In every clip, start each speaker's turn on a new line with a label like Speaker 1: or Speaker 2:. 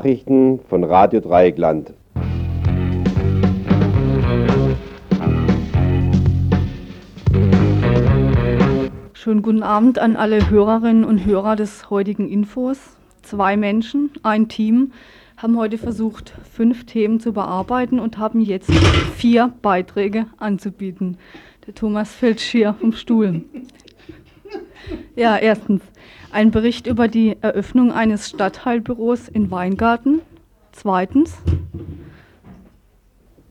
Speaker 1: Nachrichten von Radio Dreieckland.
Speaker 2: Schönen guten Abend an alle Hörerinnen und Hörer des heutigen Infos. Zwei Menschen, ein Team, haben heute versucht, fünf Themen zu bearbeiten und haben jetzt vier Beiträge anzubieten. Der Thomas fällt schier vom Stuhl. Ja, erstens ein Bericht über die Eröffnung eines Stadtteilbüros in Weingarten. Zweitens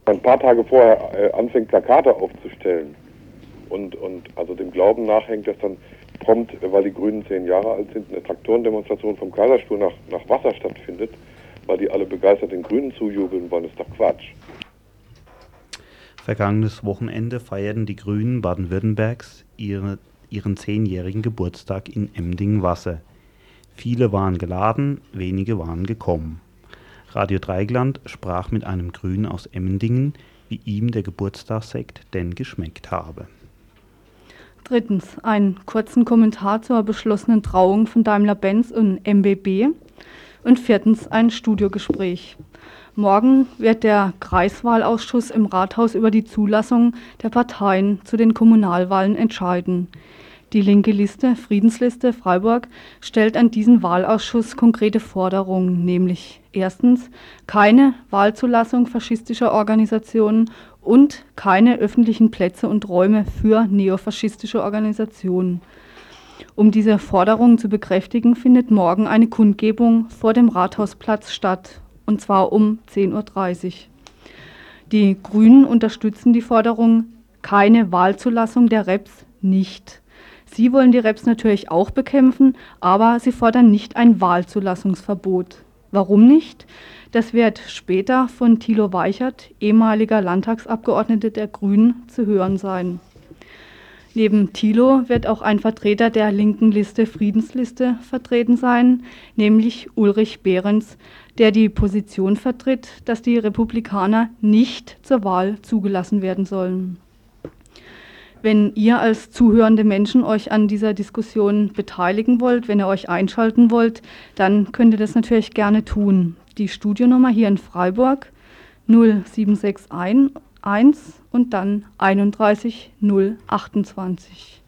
Speaker 3: ein paar Tage vorher äh, anfängt, Plakate aufzustellen und, und also dem Glauben nachhängt, dass dann prompt, weil die Grünen zehn Jahre alt sind, eine Traktorendemonstration vom Kaiserstuhl nach, nach Wasser stattfindet, weil die alle begeistert den Grünen zujubeln wollen, ist doch Quatsch.
Speaker 4: Vergangenes Wochenende feierten die Grünen Baden-Württembergs ihre, ihren zehnjährigen Geburtstag in Emding-Wasser. Viele waren geladen, wenige waren gekommen. Radio Dreigland sprach mit einem Grünen aus Emmendingen, wie ihm der Geburtstagssekt denn geschmeckt habe.
Speaker 2: Drittens, einen kurzen Kommentar zur beschlossenen Trauung von Daimler-Benz und MBB. Und viertens, ein Studiogespräch. Morgen wird der Kreiswahlausschuss im Rathaus über die Zulassung der Parteien zu den Kommunalwahlen entscheiden. Die linke Liste, Friedensliste Freiburg, stellt an diesen Wahlausschuss konkrete Forderungen, nämlich erstens keine Wahlzulassung faschistischer Organisationen und keine öffentlichen Plätze und Räume für neofaschistische Organisationen. Um diese Forderungen zu bekräftigen, findet morgen eine Kundgebung vor dem Rathausplatz statt, und zwar um 10.30 Uhr. Die Grünen unterstützen die Forderung keine Wahlzulassung der Reps nicht. Sie wollen die Reps natürlich auch bekämpfen, aber sie fordern nicht ein Wahlzulassungsverbot. Warum nicht? Das wird später von Thilo Weichert, ehemaliger Landtagsabgeordneter der Grünen, zu hören sein. Neben Thilo wird auch ein Vertreter der linken Liste Friedensliste vertreten sein, nämlich Ulrich Behrens, der die Position vertritt, dass die Republikaner nicht zur Wahl zugelassen werden sollen. Wenn ihr als zuhörende Menschen euch an dieser Diskussion beteiligen wollt, wenn ihr euch einschalten wollt, dann könnt ihr das natürlich gerne tun. Die Studionummer hier in Freiburg 0761 und dann 31028.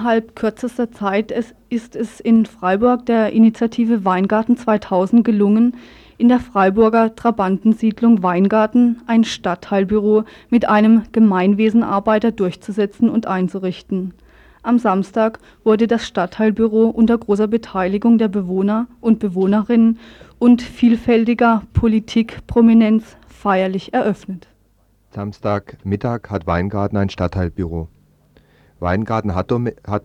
Speaker 2: Innerhalb kürzester Zeit ist es in Freiburg der Initiative Weingarten 2000 gelungen, in der Freiburger Trabantensiedlung Weingarten ein Stadtteilbüro mit einem Gemeinwesenarbeiter durchzusetzen und einzurichten. Am Samstag wurde das Stadtteilbüro unter großer Beteiligung der Bewohner und Bewohnerinnen und vielfältiger Politikprominenz feierlich eröffnet.
Speaker 5: Samstagmittag hat Weingarten ein Stadtteilbüro. Weingarten hat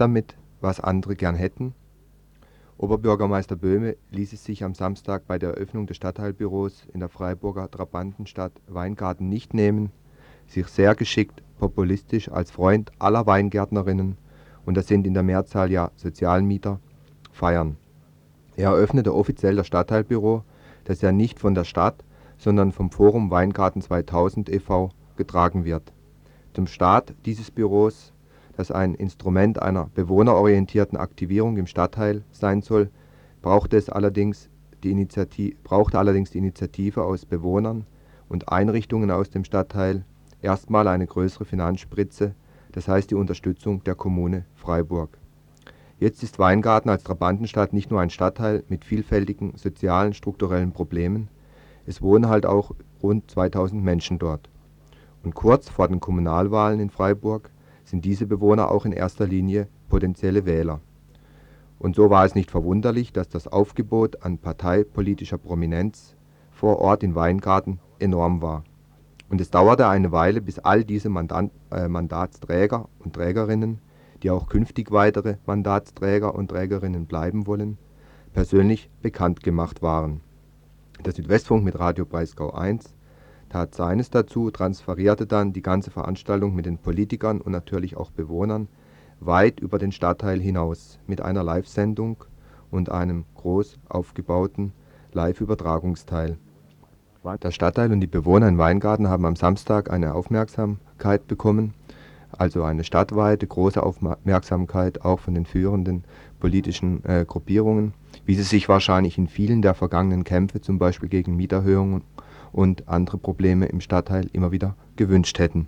Speaker 5: damit, was andere gern hätten. Oberbürgermeister Böhme ließ es sich am Samstag bei der Eröffnung des Stadtteilbüros in der Freiburger Trabantenstadt Weingarten nicht nehmen, sich sehr geschickt populistisch als Freund aller Weingärtnerinnen und das sind in der Mehrzahl ja Sozialmieter feiern. Er eröffnete offiziell das Stadtteilbüro, das ja nicht von der Stadt, sondern vom Forum Weingarten 2000 e.V. getragen wird. Zum Start dieses Büros das ein Instrument einer bewohnerorientierten Aktivierung im Stadtteil sein soll, brauchte es allerdings die Initiative aus Bewohnern und Einrichtungen aus dem Stadtteil, erstmal eine größere Finanzspritze, das heißt die Unterstützung der Kommune Freiburg. Jetzt ist Weingarten als Trabantenstadt nicht nur ein Stadtteil mit vielfältigen sozialen, strukturellen Problemen, es wohnen halt auch rund 2000 Menschen dort. Und kurz vor den Kommunalwahlen in Freiburg sind diese Bewohner auch in erster Linie potenzielle Wähler. Und so war es nicht verwunderlich, dass das Aufgebot an parteipolitischer Prominenz vor Ort in Weingarten enorm war. Und es dauerte eine Weile, bis all diese Mandat, äh, Mandatsträger und Trägerinnen, die auch künftig weitere Mandatsträger und Trägerinnen bleiben wollen, persönlich bekannt gemacht waren. Der Südwestfunk mit Radio Breisgau 1 tat seines dazu, transferierte dann die ganze Veranstaltung mit den Politikern und natürlich auch Bewohnern weit über den Stadtteil hinaus mit einer Live-Sendung und einem groß aufgebauten Live-Übertragungsteil. Der Stadtteil und die Bewohner in Weingarten haben am Samstag eine Aufmerksamkeit bekommen, also eine stadtweite große Aufmerksamkeit auch von den führenden politischen äh, Gruppierungen, wie sie sich wahrscheinlich in vielen der vergangenen Kämpfe, zum Beispiel gegen Mieterhöhungen und andere Probleme im Stadtteil, immer wieder gewünscht hätten.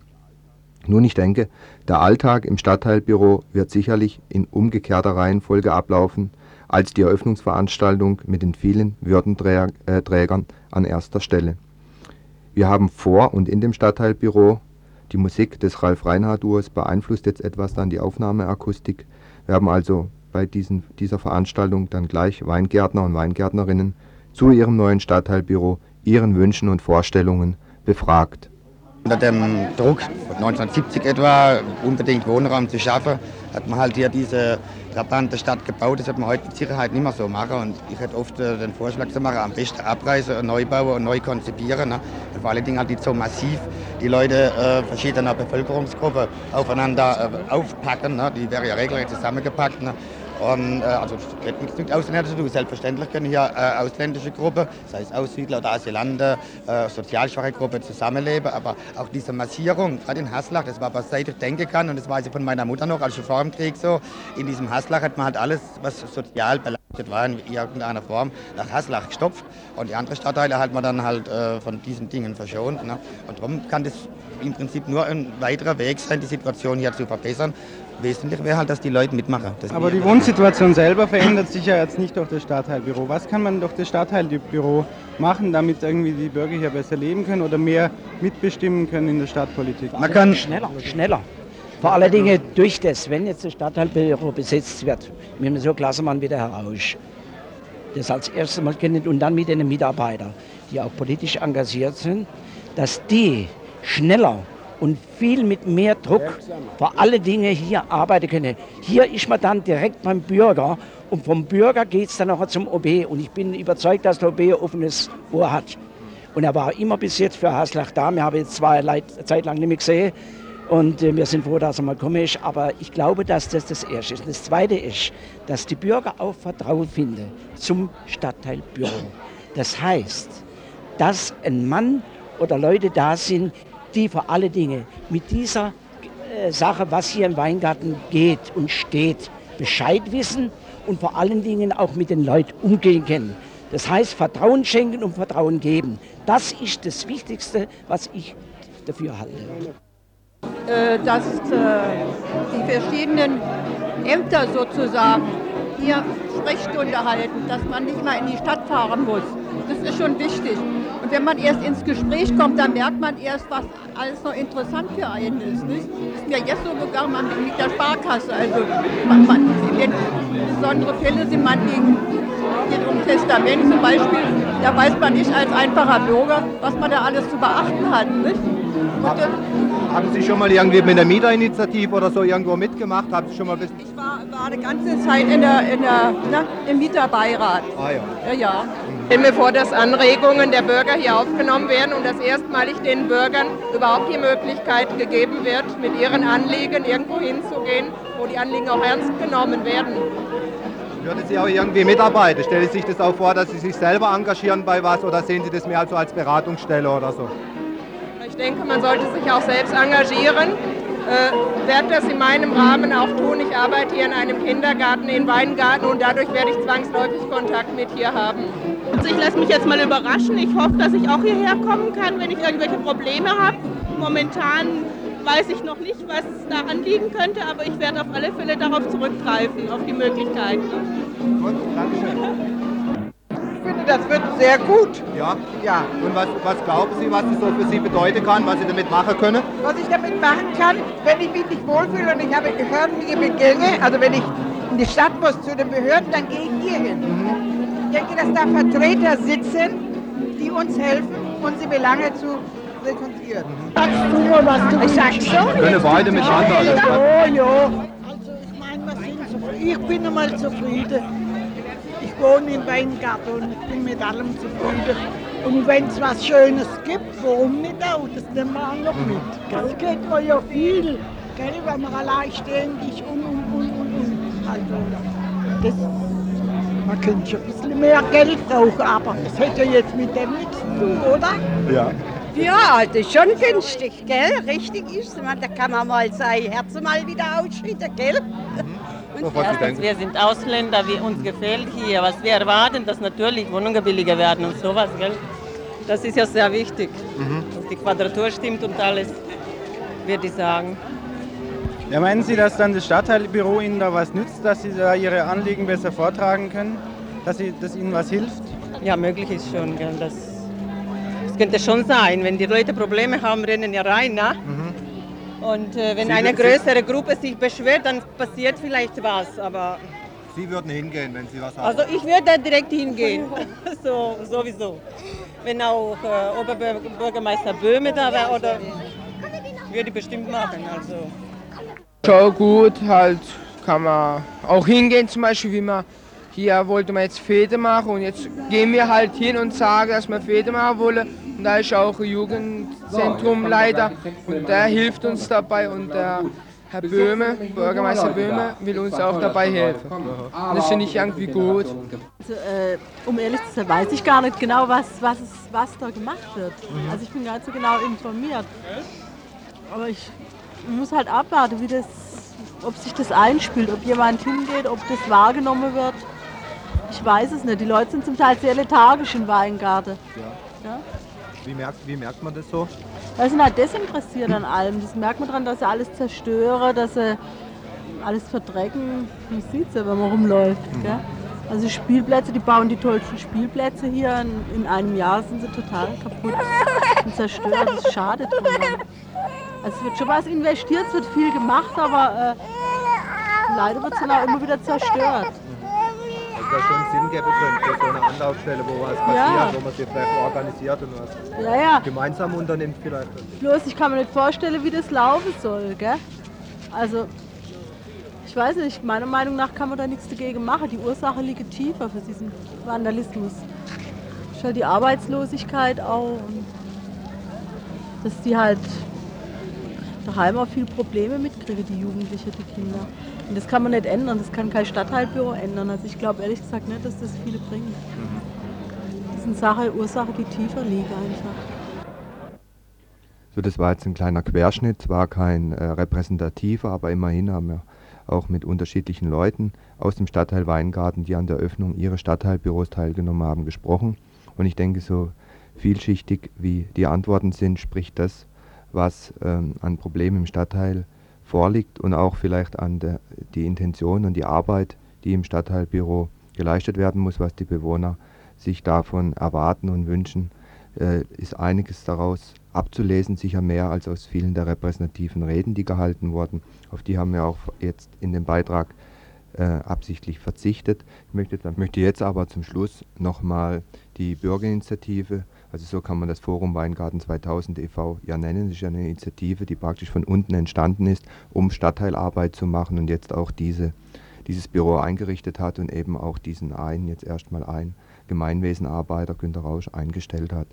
Speaker 5: Nun, ich denke, der Alltag im Stadtteilbüro wird sicherlich in umgekehrter Reihenfolge ablaufen als die Eröffnungsveranstaltung mit den vielen Würdenträgern äh, an erster Stelle. Wir haben vor und in dem Stadtteilbüro die Musik des Ralf Reinhardt Duos beeinflusst jetzt etwas dann die Aufnahmeakustik. Wir haben also bei diesen, dieser Veranstaltung dann gleich Weingärtner und Weingärtnerinnen zu ihrem neuen Stadtteilbüro, ihren Wünschen und Vorstellungen befragt.
Speaker 6: Unter dem Druck von 1970 etwa, unbedingt Wohnraum zu schaffen, hat man halt hier diese trabante Stadt gebaut. Das wird man heute mit Sicherheit nicht mehr so machen. Und ich hätte oft äh, den Vorschlag zu machen, am besten abreißen, neu bauen und neu konzipieren. Ne? Und vor allen Dingen halt nicht so massiv die Leute äh, verschiedener Bevölkerungsgruppen aufeinander äh, aufpacken. Ne? Die wäre ja regelrecht zusammengepackt. Ne? Und, äh, also hat nichts mit Ausländern zu tun. Selbstverständlich können hier äh, ausländische Gruppen, sei es Aussiedler oder Asylanten, äh, sozial schwache Gruppen zusammenleben. Aber auch diese Massierung, gerade in Haslach, das war was seit ich denken kann, und das weiß ich von meiner Mutter noch, also vor dem Krieg so, in diesem Haslach hat man halt alles, was sozial belastet war, in irgendeiner Form, nach Haslach gestopft. Und die anderen Stadtteile hat man dann halt äh, von diesen Dingen verschont. Ne? Und darum kann das im Prinzip nur ein weiterer Weg sein, die Situation hier zu verbessern. Wesentlich wäre halt, dass die Leute mitmachen.
Speaker 7: Aber die Wohnsituation selber verändert sich ja jetzt nicht durch das Stadtteilbüro. Was kann man durch das Stadtteilbüro machen, damit irgendwie die Bürger hier besser leben können oder mehr mitbestimmen können in der Stadtpolitik?
Speaker 8: Man kann schneller, schneller. Vor allen Dingen durch das, wenn jetzt das Stadtteilbüro besetzt wird, nehmen wir so Klassemann wieder heraus. Das als erstes Mal kennen und dann mit den Mitarbeitern, die auch politisch engagiert sind, dass die schneller und viel mit mehr Druck vor alle Dinge hier arbeiten können. Hier ist man dann direkt beim Bürger und vom Bürger geht es dann auch zum OB und ich bin überzeugt, dass der OB offenes Ohr hat. Und er war immer bis jetzt für Haslach da. Wir haben jetzt zwei Zeit lang nicht mehr gesehen und äh, wir sind froh, dass er mal kommen ist. Aber ich glaube, dass das das Erste ist. Und das Zweite ist, dass die Bürger auch Vertrauen finden zum Stadtteilbüro. Das heißt, dass ein Mann oder Leute da sind, die vor alle Dinge mit dieser äh, Sache, was hier im Weingarten geht und steht, Bescheid wissen und vor allen Dingen auch mit den Leuten umgehen können. Das heißt, Vertrauen schenken und Vertrauen geben. Das ist das Wichtigste, was ich dafür halte.
Speaker 9: Äh, dass äh, die verschiedenen Ämter sozusagen hier Sprechstunde halten, dass man nicht mal in die Stadt fahren muss. Das ist schon wichtig. Und wenn man erst ins Gespräch kommt, dann merkt man erst, was alles noch interessant für einen ist. Nicht? Das ist mir jetzt so gegangen mit der Sparkasse. Also man, man, besondere Fälle sind man gegen geht um Testament zum Beispiel, da weiß man nicht als einfacher Bürger, was man da alles zu beachten hat. Nicht?
Speaker 10: Haben, haben Sie schon mal irgendwie mit der Mieterinitiative oder so irgendwo mitgemacht? Haben Sie schon mal
Speaker 9: ich war, war eine ganze Zeit in der, in der, na, im Mieterbeirat.
Speaker 10: Ah ja.
Speaker 9: Ja, ja.
Speaker 11: Ich stelle mir vor, dass Anregungen der Bürger hier aufgenommen werden und dass erstmalig den Bürgern überhaupt die Möglichkeit gegeben wird, mit ihren Anliegen irgendwo hinzugehen, wo die Anliegen auch ernst genommen werden.
Speaker 10: Würden Sie auch irgendwie mitarbeiten? Stellen Sie sich das auch vor, dass Sie sich selber engagieren bei was oder sehen Sie das mehr also als Beratungsstelle oder so?
Speaker 11: Ich denke, man sollte sich auch selbst engagieren. Äh, werde das in meinem Rahmen auch tun. Ich arbeite hier in einem Kindergarten in Weingarten und dadurch werde ich zwangsläufig Kontakt mit hier haben.
Speaker 12: Also ich lasse mich jetzt mal überraschen. Ich hoffe, dass ich auch hierher kommen kann, wenn ich irgendwelche Probleme habe. Momentan weiß ich noch nicht, was da anliegen könnte, aber ich werde auf alle Fälle darauf zurückgreifen, auf die Möglichkeit.
Speaker 10: Gut, Dankeschön.
Speaker 13: Ich finde, das wird sehr gut.
Speaker 10: Ja?
Speaker 13: Ja.
Speaker 10: Und was, was glauben Sie, was das so für Sie bedeuten kann, was Sie damit machen können?
Speaker 13: Was ich damit machen kann, wenn ich mich nicht wohlfühle und ich habe behördliche Begänge, also wenn ich in die Stadt muss zu den Behörden, dann gehe ich hier hin. Ich denke, dass da Vertreter sitzen, die uns helfen, unsere Belange zu rekonstruieren.
Speaker 14: Sagst du nur, was du
Speaker 13: Ich sag schon.
Speaker 10: Können beide miteinander.
Speaker 14: Ja, ja. Also ich meine, wir sind zufrieden. Ich bin einmal zufrieden. Ich wohne in Weingarten und ich bin mit allem zufrieden. Und wenn es was Schönes gibt, warum nicht auch? Das nehmen wir auch noch mit. Das geht mir ja viel, gell, wenn man alleinständig und und und und und. Also, das, man könnte schon ein bisschen mehr Geld brauchen, aber das hätte ja jetzt mit dem nichts zu tun, oder?
Speaker 10: Ja.
Speaker 15: Ja, das ist schon günstig, gell? Richtig ist. Man, da kann man mal sein Herz mal wieder ausschütten, gell?
Speaker 10: So, was Sie denken.
Speaker 16: Wir sind Ausländer, wie uns gefällt hier. Was wir erwarten, dass natürlich Wohnungen billiger werden und sowas, gell? Das ist ja sehr wichtig,
Speaker 10: Mhm.
Speaker 16: dass die Quadratur stimmt und alles, würde ich sagen.
Speaker 7: Ja, meinen Sie, dass dann das Stadtteilbüro Ihnen da was nützt, dass Sie da Ihre Anliegen besser vortragen können? Dass, Sie, dass Ihnen was hilft?
Speaker 16: Ja, möglich ist schon, gell? Das, das könnte schon sein. Wenn die Leute Probleme haben, rennen ja rein, ne? Und äh, wenn
Speaker 10: Sie-
Speaker 16: eine
Speaker 10: Sie-
Speaker 16: größere Gruppe sich beschwert, dann passiert vielleicht was. Aber
Speaker 10: Sie würden hingehen, wenn Sie was haben.
Speaker 16: also ich würde da direkt hingehen. so, sowieso. Wenn auch äh, Oberbürgermeister Böhme da wäre, oder würde ich bestimmt machen. Also.
Speaker 17: Schon gut, halt kann man auch hingehen, zum Beispiel wie man hier wollte man jetzt Fete machen und jetzt gehen wir halt hin und sagen, dass wir Fete machen wollen. Und da ist auch ein Jugendzentrumleiter und der hilft uns dabei und der Herr Böhme, Bürgermeister Böhme, will uns auch dabei helfen. Und das finde ich irgendwie gut.
Speaker 18: Also, äh, um ehrlich zu sein, weiß ich gar nicht genau, was, was, es, was da gemacht wird. Also ich bin gar nicht so genau informiert. Aber ich muss halt abwarten, wie das, ob sich das einspielt, ob jemand hingeht, ob das wahrgenommen wird. Ich weiß es nicht. Die Leute sind zum Teil sehr lethargisch in Weingarten. Ja?
Speaker 10: Wie, merkt, wie merkt man das so?
Speaker 18: Weil sind halt desinteressiert an allem. Das merkt man daran, dass sie alles zerstören, dass sie alles verdrecken. Man sieht es ja, wenn man rumläuft. Gell? Also Spielplätze, die bauen die tollsten Spielplätze hier. In, in einem Jahr sind sie total kaputt und zerstört. Das ist schade drum. Also es wird schon was investiert, es wird viel gemacht, aber äh, leider wird es dann auch immer wieder zerstört.
Speaker 10: Also da schon Sinn geben könnte so eine Anlaufstelle, wo was passiert,
Speaker 18: Ja.
Speaker 10: wo man sich vielleicht organisiert und was
Speaker 18: Ja, ja.
Speaker 10: gemeinsam unternimmt vielleicht.
Speaker 18: Bloß ich kann mir nicht vorstellen, wie das laufen soll. Gell? Also, ich weiß nicht, meiner Meinung nach kann man da nichts dagegen machen. Die Ursache liegt tiefer für diesen Vandalismus. Halt die Arbeitslosigkeit auch. Und dass die halt daheim auch viel Probleme mitkriegen, die Jugendlichen, die Kinder. Und das kann man nicht ändern, das kann kein Stadtteilbüro ändern. Also ich glaube ehrlich gesagt nicht, dass das viele bringt. Das eine Sache, Ursache, die tiefer liegt einfach.
Speaker 5: So, das war jetzt ein kleiner Querschnitt, zwar kein äh, repräsentativer, aber immerhin haben wir auch mit unterschiedlichen Leuten aus dem Stadtteil Weingarten, die an der Öffnung ihres Stadtteilbüros teilgenommen haben, gesprochen. Und ich denke, so vielschichtig wie die Antworten sind, spricht das, was ähm, an Problemen im Stadtteil vorliegt und auch vielleicht an der, die Intention und die Arbeit, die im Stadtteilbüro geleistet werden muss, was die Bewohner sich davon erwarten und wünschen, äh, ist einiges daraus abzulesen, sicher mehr als aus vielen der repräsentativen Reden, die gehalten wurden. Auf die haben wir auch jetzt in dem Beitrag äh, absichtlich verzichtet. Ich möchte, möchte jetzt aber zum Schluss nochmal die Bürgerinitiative, also so kann man das Forum Weingarten 2000 e.V. ja nennen, das ist eine Initiative, die praktisch von unten entstanden ist, um Stadtteilarbeit zu machen und jetzt auch diese, dieses Büro eingerichtet hat und eben auch diesen einen, jetzt erstmal ein Gemeinwesenarbeiter, Günter Rausch, eingestellt hat.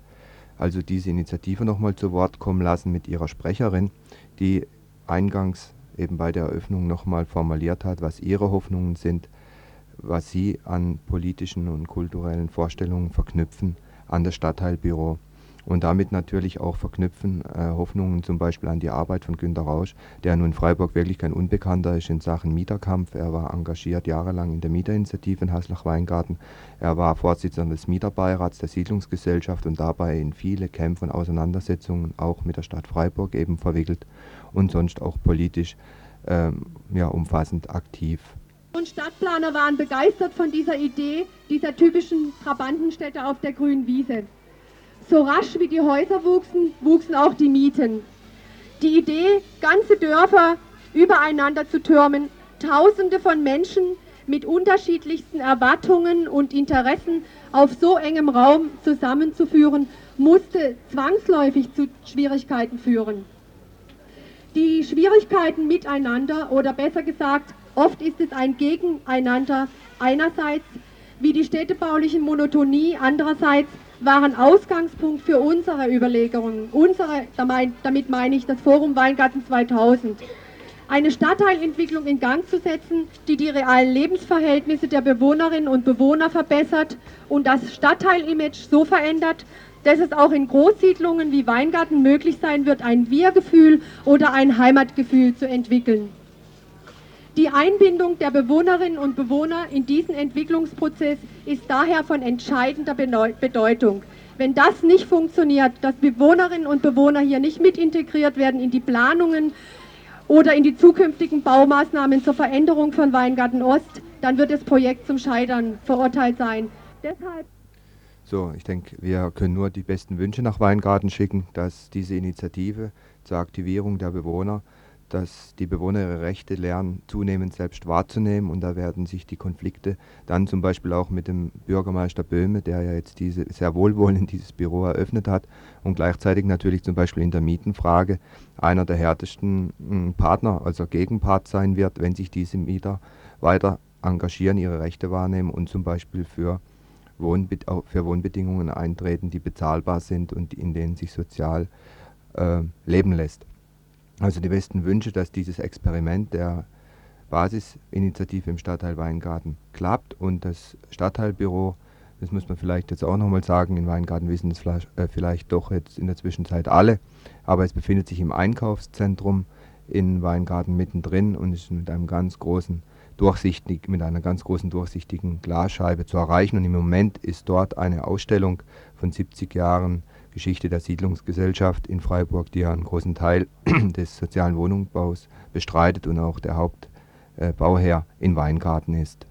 Speaker 5: Also diese Initiative nochmal zu Wort kommen lassen mit ihrer Sprecherin, die eingangs eben bei der Eröffnung nochmal formuliert hat, was ihre Hoffnungen sind, was sie an politischen und kulturellen Vorstellungen verknüpfen an das Stadtteilbüro und damit natürlich auch verknüpfen äh, Hoffnungen zum Beispiel an die Arbeit von Günter Rausch, der nun in Freiburg wirklich kein Unbekannter ist in Sachen Mieterkampf. Er war engagiert jahrelang in der Mieterinitiative in Haslach-Weingarten. Er war Vorsitzender des Mieterbeirats der Siedlungsgesellschaft und dabei in viele Kämpfe und Auseinandersetzungen auch mit der Stadt Freiburg eben verwickelt und sonst auch politisch ähm, ja, umfassend aktiv.
Speaker 19: Und Stadtplaner waren begeistert von dieser Idee, dieser typischen Trabantenstädte auf der grünen Wiese. So rasch wie die Häuser wuchsen, wuchsen auch die Mieten. Die Idee, ganze Dörfer übereinander zu türmen, Tausende von Menschen mit unterschiedlichsten Erwartungen und Interessen auf so engem Raum zusammenzuführen, musste zwangsläufig zu Schwierigkeiten führen. Die Schwierigkeiten miteinander oder besser gesagt Oft ist es ein Gegeneinander. Einerseits wie die städtebauliche Monotonie, andererseits waren Ausgangspunkt für unsere Überlegungen, unsere, damit meine ich das Forum Weingarten 2000, eine Stadtteilentwicklung in Gang zu setzen, die die realen Lebensverhältnisse der Bewohnerinnen und Bewohner verbessert und das Stadtteilimage so verändert, dass es auch in Großsiedlungen wie Weingarten möglich sein wird, ein Wir-Gefühl oder ein Heimatgefühl zu entwickeln. Die Einbindung der Bewohnerinnen und Bewohner in diesen Entwicklungsprozess ist daher von entscheidender Bedeutung. Wenn das nicht funktioniert, dass Bewohnerinnen und Bewohner hier nicht mit integriert werden in die Planungen oder in die zukünftigen Baumaßnahmen zur Veränderung von Weingarten Ost, dann wird das Projekt zum Scheitern verurteilt sein. Deshalb
Speaker 5: so, ich denke, wir können nur die besten Wünsche nach Weingarten schicken, dass diese Initiative zur Aktivierung der Bewohner dass die Bewohner ihre Rechte lernen, zunehmend selbst wahrzunehmen. Und da werden sich die Konflikte dann zum Beispiel auch mit dem Bürgermeister Böhme, der ja jetzt diese, sehr wohlwollend dieses Büro eröffnet hat und gleichzeitig natürlich zum Beispiel in der Mietenfrage einer der härtesten hm, Partner, also Gegenpart sein wird, wenn sich diese Mieter weiter engagieren, ihre Rechte wahrnehmen und zum Beispiel für, Wohnbe für Wohnbedingungen eintreten, die bezahlbar sind und in denen sich sozial äh, leben lässt. Also die besten Wünsche, dass dieses Experiment der Basisinitiative im Stadtteil Weingarten klappt und das Stadtteilbüro, das muss man vielleicht jetzt auch nochmal sagen, in Weingarten wissen es vielleicht, äh, vielleicht doch jetzt in der Zwischenzeit alle, aber es befindet sich im Einkaufszentrum in Weingarten mittendrin und ist mit einem ganz großen durchsichtig, mit einer ganz großen durchsichtigen Glasscheibe zu erreichen. Und im Moment ist dort eine Ausstellung von 70 Jahren Geschichte der Siedlungsgesellschaft in Freiburg, die ja einen großen Teil des sozialen Wohnungsbaus bestreitet und auch der Hauptbauherr in Weingarten ist.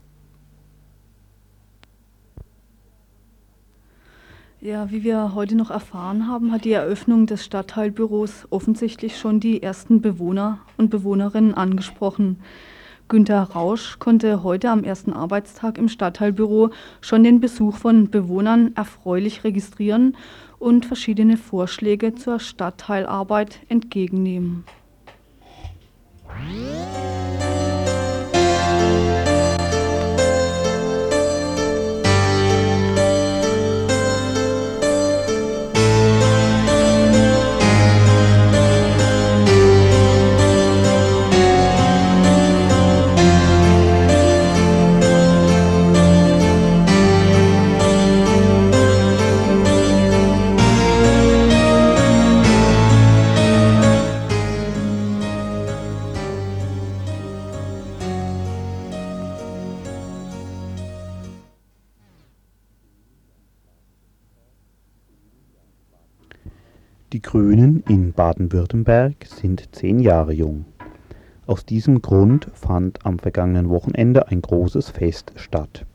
Speaker 2: Ja, wie wir heute noch erfahren haben, hat die Eröffnung des Stadtteilbüros offensichtlich schon die ersten Bewohner und Bewohnerinnen angesprochen. Günter Rausch konnte heute am ersten Arbeitstag im Stadtteilbüro schon den Besuch von Bewohnern erfreulich registrieren und verschiedene Vorschläge zur Stadtteilarbeit entgegennehmen.
Speaker 4: Baden-Württemberg sind zehn Jahre jung. Aus diesem Grund fand am vergangenen Wochenende ein großes Fest statt.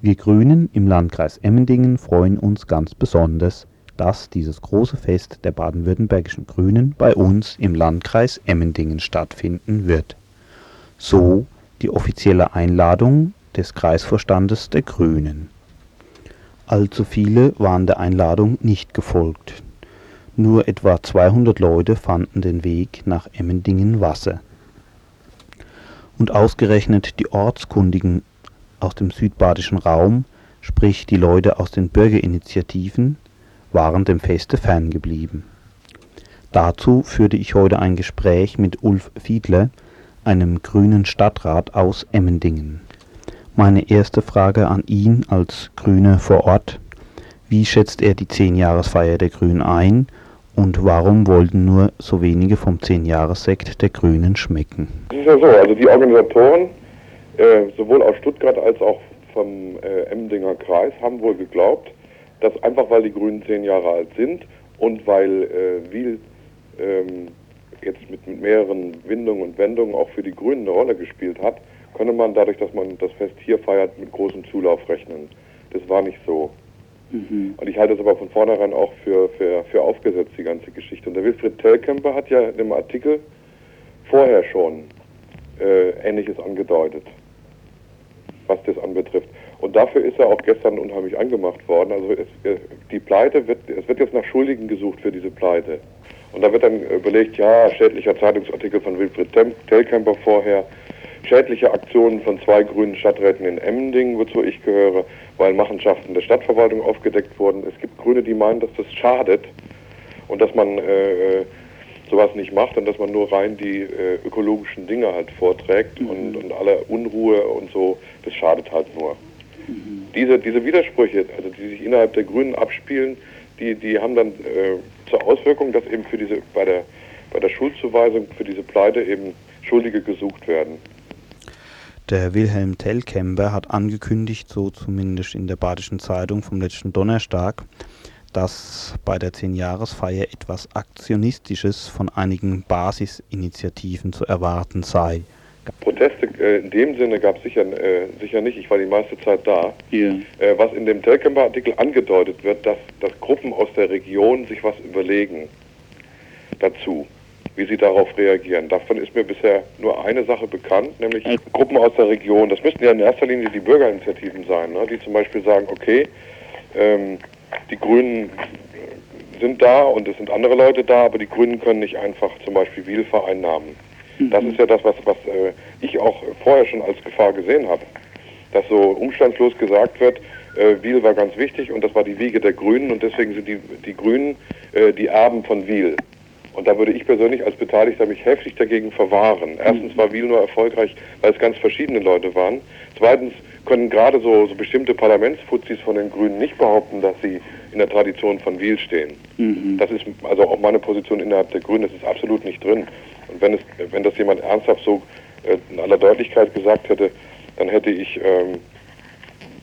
Speaker 4: Wir Grünen im Landkreis Emmendingen freuen uns ganz besonders, dass dieses große Fest der baden-württembergischen Grünen bei uns im Landkreis Emmendingen stattfinden wird. So die offizielle Einladung des Kreisvorstandes der Grünen. Allzu viele waren der Einladung nicht gefolgt. Nur etwa 200 Leute fanden den Weg nach Emmendingen-Wasser. Und ausgerechnet die Ortskundigen aus dem südbadischen Raum, sprich die Leute aus den Bürgerinitiativen, waren dem Feste ferngeblieben. Dazu führte ich heute ein Gespräch mit Ulf Fiedler, einem grünen Stadtrat aus Emmendingen. Meine erste Frage an ihn als Grüne vor Ort Wie schätzt er die Zehnjahresfeier der Grünen ein und warum wollten nur so wenige vom Zehnjahressekt der Grünen schmecken?
Speaker 3: Es ist ja so, also die Organisatoren, äh, sowohl aus Stuttgart als auch vom äh, Emdinger Kreis, haben wohl geglaubt, dass einfach weil die Grünen zehn Jahre alt sind und weil äh, Wiel ähm, jetzt mit, mit mehreren Windungen und Wendungen auch für die Grünen eine Rolle gespielt hat, könne man dadurch, dass man das Fest hier feiert, mit großem Zulauf rechnen. Das war nicht so.
Speaker 20: Mhm.
Speaker 3: Und ich halte es aber von vornherein auch für, für, für aufgesetzt, die ganze Geschichte. Und der Wilfried Tellkemper hat ja in dem Artikel vorher schon äh, Ähnliches angedeutet, was das anbetrifft. Und dafür ist er auch gestern unheimlich angemacht worden. Also es, äh, die Pleite wird, es wird jetzt nach Schuldigen gesucht für diese Pleite. Und da wird dann überlegt, ja, schädlicher Zeitungsartikel von Wilfried Tellkemper vorher, schädliche Aktionen von zwei grünen Stadträten in Emmendingen, wozu ich gehöre, weil Machenschaften der Stadtverwaltung aufgedeckt wurden. Es gibt Grüne, die meinen, dass das schadet und dass man äh, sowas nicht macht und dass man nur rein die äh, ökologischen Dinge halt vorträgt mhm. und, und alle Unruhe und so, das schadet halt nur. Mhm. Diese, diese Widersprüche, also die sich innerhalb der Grünen abspielen, die, die haben dann äh, zur Auswirkung, dass eben für diese bei der bei der Schuldzuweisung für diese Pleite eben Schuldige gesucht werden.
Speaker 4: Der Wilhelm Tellkemper hat angekündigt, so zumindest in der Badischen Zeitung vom letzten Donnerstag, dass bei der Zehnjahresfeier etwas Aktionistisches von einigen Basisinitiativen zu erwarten sei.
Speaker 3: Proteste äh, in dem Sinne gab es sicher, äh, sicher nicht, ich war die meiste Zeit da.
Speaker 20: Yeah.
Speaker 3: Äh, was in dem Telkemper-Artikel angedeutet wird, dass, dass Gruppen aus der Region sich was überlegen dazu wie sie darauf reagieren. Davon ist mir bisher nur eine Sache bekannt, nämlich Gruppen aus der Region. Das müssten ja in erster Linie die Bürgerinitiativen sein, ne? die zum Beispiel sagen, okay, ähm, die Grünen sind da und es sind andere Leute da, aber die Grünen können nicht einfach zum Beispiel Wiel vereinnahmen. Mhm. Das ist ja das, was, was äh, ich auch vorher schon als Gefahr gesehen habe. Dass so umstandslos gesagt wird, äh, Wiel war ganz wichtig und das war die Wiege der Grünen und deswegen sind die, die Grünen äh, die Erben von Wiel. Und da würde ich persönlich als Beteiligter mich heftig dagegen verwahren. Erstens war Wiel nur erfolgreich, weil es ganz verschiedene Leute waren. Zweitens können gerade so, so bestimmte Parlamentsfuzis von den Grünen nicht behaupten, dass sie in der Tradition von Wiel stehen.
Speaker 20: Mhm.
Speaker 3: Das ist also auch meine Position innerhalb der Grünen, das ist absolut nicht drin. Und wenn, es, wenn das jemand ernsthaft so äh, in aller Deutlichkeit gesagt hätte, dann hätte ich, ähm,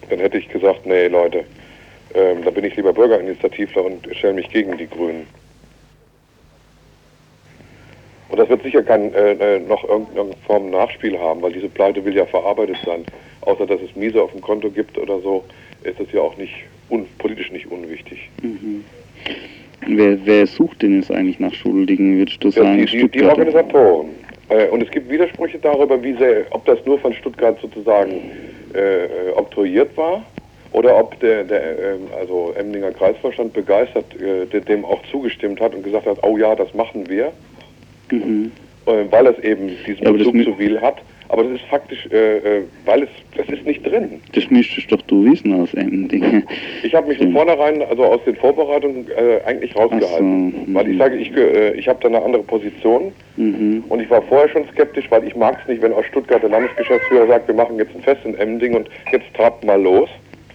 Speaker 3: dann hätte ich gesagt, nee Leute, ähm, da bin ich lieber Bürgerinitiativler und stelle mich gegen die Grünen. Und das wird sicher kein, äh, äh, noch irgendeine Form Nachspiel haben, weil diese Pleite will ja verarbeitet sein. Außer dass es Miese auf dem Konto gibt oder so, ist das ja auch nicht un politisch nicht unwichtig.
Speaker 20: Mhm. Wer, wer, sucht denn jetzt eigentlich nach Schuldigen, würdest du
Speaker 3: ja,
Speaker 20: sagen?
Speaker 3: Die, die, die Organisatoren. Äh, und es gibt Widersprüche darüber, wie sehr, ob das nur von Stuttgart sozusagen äh, äh oktroyiert war oder ob der, der äh, also Emdinger Kreisvorstand begeistert äh, dem auch zugestimmt hat und gesagt hat, oh ja, das machen wir.
Speaker 20: Mhm.
Speaker 3: Äh, weil es eben diesen
Speaker 20: Ja,
Speaker 3: Bezug zu Wiel hat. Aber das ist faktisch, äh, äh, weil es, das ist nicht drin.
Speaker 20: Das müsstest doch du wissen aus Emding.
Speaker 3: Ich habe mich von vornherein, also aus den Vorbereitungen, äh, eigentlich rausgehalten.
Speaker 20: So,
Speaker 3: Weil ich sage, ich, äh, ich habe da eine andere Position
Speaker 20: Mhm.
Speaker 3: und ich war vorher schon skeptisch, weil ich mag es nicht, wenn aus Stuttgart der Landesgeschäftsführer sagt, wir machen jetzt ein Fest in Emding und jetzt trabt mal los.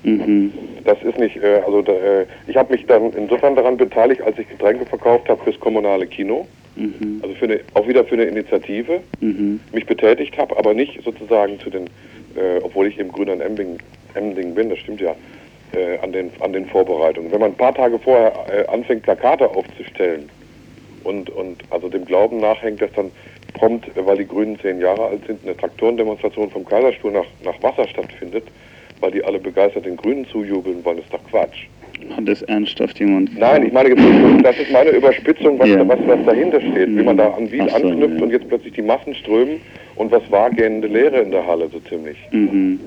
Speaker 20: Mhm.
Speaker 3: Das ist nicht, äh, also da, äh, ich habe mich dann insofern daran beteiligt, als ich Getränke verkauft habe fürs kommunale Kino.
Speaker 20: Mhm.
Speaker 3: Also für eine, auch wieder für eine Initiative
Speaker 20: Mhm.
Speaker 3: mich betätigt habe, aber nicht sozusagen zu den, äh, obwohl ich eben Grüner in Emding, Emding bin, das stimmt ja, äh, an, den, an den Vorbereitungen. Wenn man ein paar Tage vorher äh, anfängt, Plakate aufzustellen und, und also dem Glauben nachhängt, dass dann prompt, weil die Grünen zehn Jahre alt sind, eine Traktorendemonstration vom Kaiserstuhl nach, nach Wasser stattfindet, weil die alle begeistert den Grünen zujubeln wollen, ist doch Quatsch.
Speaker 20: Hat das ernsthaft jemand
Speaker 3: Nein, ich meine, das ist meine Überspitzung, was, was, was dahinter steht, wie man da an Wiel
Speaker 20: Ach so,
Speaker 3: anknüpft
Speaker 20: ja.
Speaker 3: und jetzt plötzlich die Massen strömen und was war gähnende Leere in der Halle, so ziemlich.
Speaker 20: Mhm.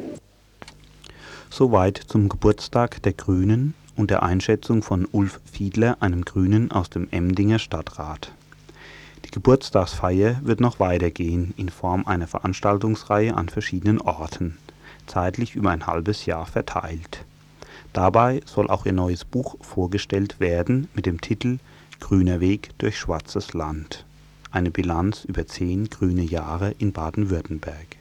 Speaker 4: Soweit zum Geburtstag der Grünen und der Einschätzung von Ulf Fiedler, einem Grünen aus dem Emdinger Stadtrat. Die Geburtstagsfeier wird noch weitergehen in Form einer Veranstaltungsreihe an verschiedenen Orten, zeitlich über ein halbes Jahr verteilt. Dabei soll auch ihr neues Buch vorgestellt werden mit dem Titel Grüner Weg durch schwarzes Land. Eine Bilanz über zehn grüne Jahre in Baden-Württemberg.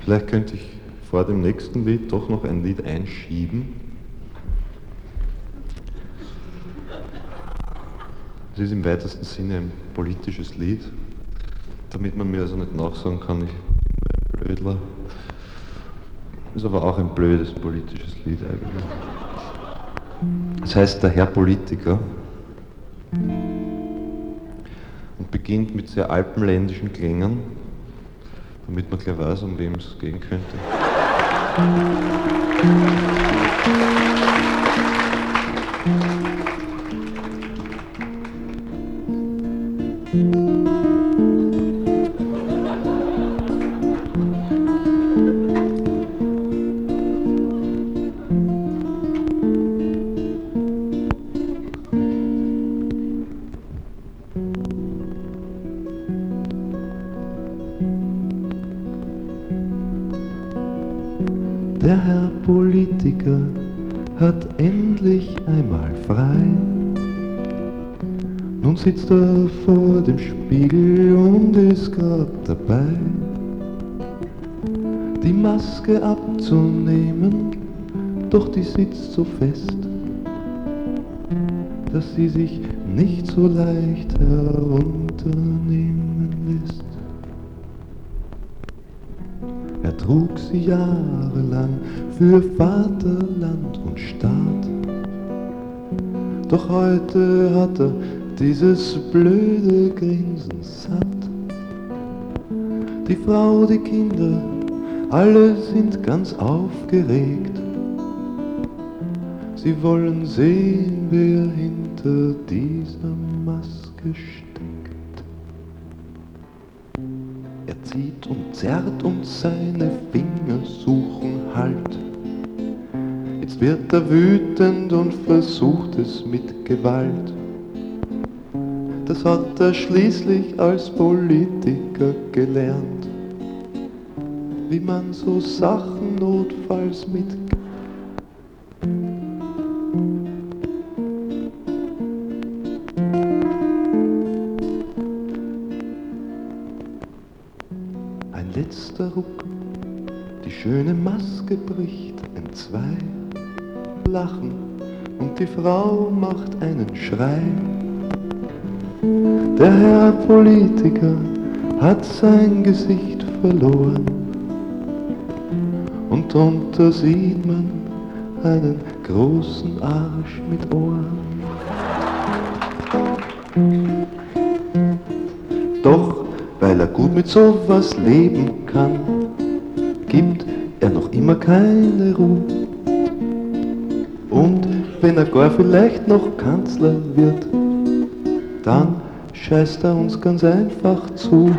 Speaker 21: Vielleicht könnte ich vor dem nächsten Lied doch noch ein Lied einschieben. Es ist im weitesten Sinne ein politisches Lied, damit man mir also nicht nachsagen kann, ich bin ein Blödler. Ist aber auch ein blödes politisches Lied eigentlich. Es heißt Der Herr Politiker und beginnt mit sehr alpenländischen Klängen, damit man gleich weiß, um wem es gehen könnte. Der Herr Politiker hat endlich einmal frei. Nun sitzt er vor dem Spiegel und ist grad dabei, die Maske abzunehmen, doch die sitzt so fest, dass sie sich nicht so leicht herunternehmen lässt. Trug sie jahrelang für Vaterland und Staat. Doch heute hat er dieses blöde Grinsen satt. Die Frau, die Kinder, alle sind ganz aufgeregt. Sie wollen sehen, wer hinter dieser Maske steckt. Und zerrt und seine Finger suchen Halt. Jetzt wird er wütend und versucht es mit Gewalt. Das hat er schließlich als Politiker gelernt, wie man so Sachen notfalls mit entzwei. Lachen und die Frau macht einen Schrei. Der Herr Politiker hat sein Gesicht verloren und drunter sieht man einen großen Arsch mit Ohren. Doch weil er gut mit sowas leben kann, gibt er noch immer keine Ruhe. Wenn er gar vielleicht noch Kanzler wird, dann scheißt er uns ganz einfach zu.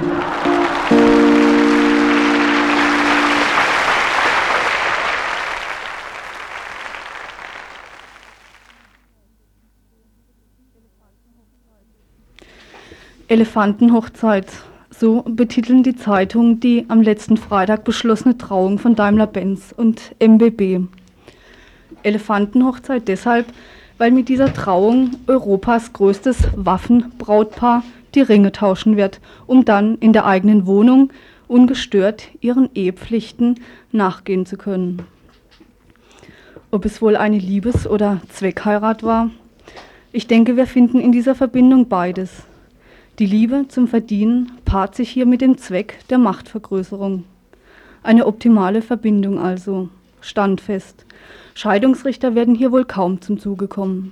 Speaker 2: Elefantenhochzeit. So betiteln die Zeitungen die am letzten Freitag beschlossene Trauung von Daimler-Benz und MBB. Elefantenhochzeit deshalb, weil mit dieser Trauung Europas größtes Waffenbrautpaar die Ringe tauschen wird, um dann in der eigenen Wohnung ungestört ihren Ehepflichten nachgehen zu können. Ob es wohl eine Liebes- oder Zweckheirat war? Ich denke, wir finden in dieser Verbindung beides. Die Liebe zum Verdienen paart sich hier mit dem Zweck der Machtvergrößerung. Eine optimale Verbindung also, standfest. Scheidungsrichter werden hier wohl kaum zum Zuge kommen.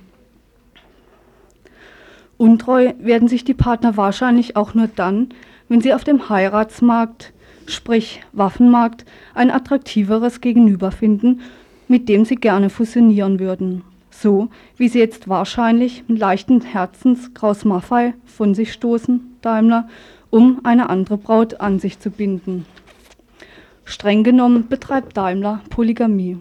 Speaker 2: Untreu werden sich die Partner wahrscheinlich auch nur dann, wenn sie auf dem Heiratsmarkt, sprich Waffenmarkt, ein attraktiveres Gegenüber finden, mit dem sie gerne fusionieren würden. So wie sie jetzt wahrscheinlich mit leichten Herzens Kraus Maffei von sich stoßen, Daimler, um eine andere Braut an sich zu binden. Streng genommen betreibt Daimler Polygamie.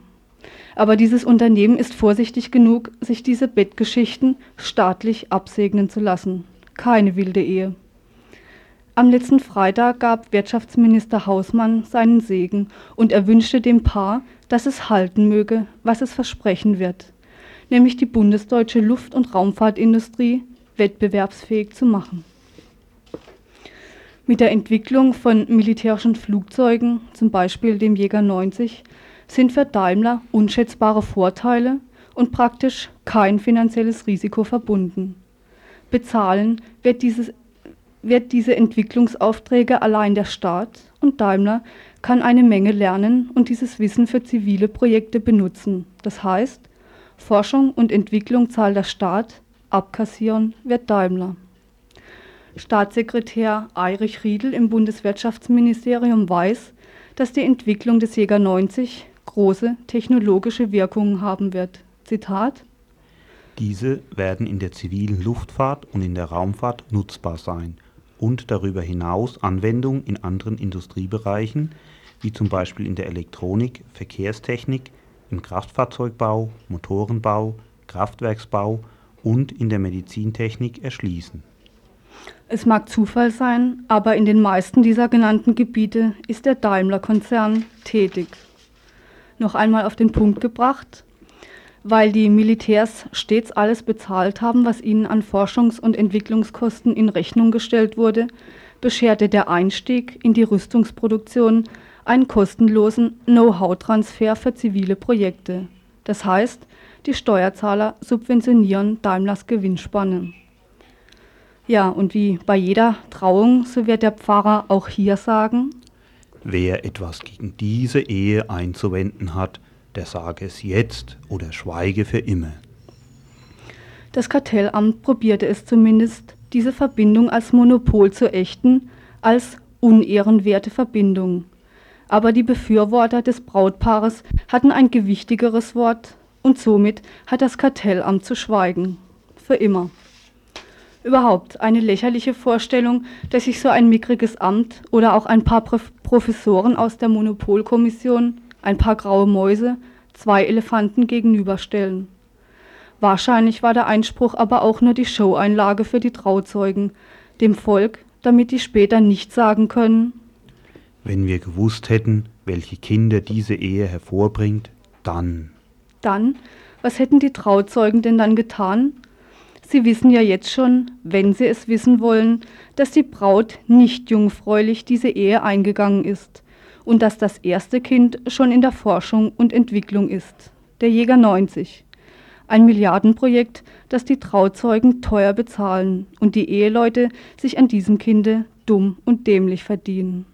Speaker 2: Aber dieses Unternehmen ist vorsichtig genug, sich diese Bettgeschichten staatlich absegnen zu lassen. Keine wilde Ehe. Am letzten Freitag gab Wirtschaftsminister Hausmann seinen Segen und er wünschte dem Paar, dass es halten möge, was es versprechen wird, nämlich die bundesdeutsche Luft- und Raumfahrtindustrie wettbewerbsfähig zu machen. Mit der Entwicklung von militärischen Flugzeugen, zum Beispiel dem Jäger 90, sind für Daimler unschätzbare Vorteile und praktisch kein finanzielles Risiko verbunden. Bezahlen wird, dieses, wird diese Entwicklungsaufträge allein der Staat und Daimler kann eine Menge lernen und dieses Wissen für zivile Projekte benutzen. Das heißt, Forschung und Entwicklung zahlt der Staat, abkassieren wird Daimler. Staatssekretär Erich Riedel im Bundeswirtschaftsministerium weiß, dass die Entwicklung des Jäger 90 große technologische Wirkungen haben wird. Zitat
Speaker 4: Diese werden in der zivilen Luftfahrt und in der Raumfahrt nutzbar sein und darüber hinaus Anwendung in anderen Industriebereichen, wie zum Beispiel in der Elektronik, Verkehrstechnik, im Kraftfahrzeugbau, Motorenbau, Kraftwerksbau und in der Medizintechnik erschließen.
Speaker 2: Es mag Zufall sein, aber in den meisten dieser genannten Gebiete ist der Daimler-Konzern tätig. Noch einmal auf den Punkt gebracht, weil die Militärs stets alles bezahlt haben, was ihnen an Forschungs- und Entwicklungskosten in Rechnung gestellt wurde, bescherte der Einstieg in die Rüstungsproduktion einen kostenlosen Know-how-Transfer für zivile Projekte. Das heißt, die Steuerzahler subventionieren Daimlers Gewinnspanne. Ja, und wie bei jeder Trauung, so wird der Pfarrer auch hier sagen,
Speaker 4: Wer etwas gegen diese Ehe einzuwenden hat, der sage es jetzt oder schweige für immer.
Speaker 2: Das Kartellamt probierte es zumindest, diese Verbindung als Monopol zu ächten, als unehrenwerte Verbindung. Aber die Befürworter des Brautpaares hatten ein gewichtigeres Wort und somit hat das Kartellamt zu schweigen. Für immer. Überhaupt eine lächerliche Vorstellung, dass sich so ein mickriges Amt oder auch ein paar Professoren aus der Monopolkommission, ein paar graue Mäuse, zwei Elefanten gegenüberstellen. Wahrscheinlich war der Einspruch aber auch nur die Showeinlage für die Trauzeugen, dem Volk, damit die später nicht sagen können,
Speaker 4: Wenn wir gewusst hätten, welche Kinder diese Ehe hervorbringt, dann.
Speaker 2: dann, was hätten die Trauzeugen denn dann getan? Sie wissen ja jetzt schon, wenn Sie es wissen wollen, dass die Braut nicht jungfräulich diese Ehe eingegangen ist und dass das erste Kind schon in der Forschung und Entwicklung ist. Der Jäger 90. Ein Milliardenprojekt, das die Trauzeugen teuer bezahlen und die Eheleute sich an diesem Kinde dumm und dämlich verdienen.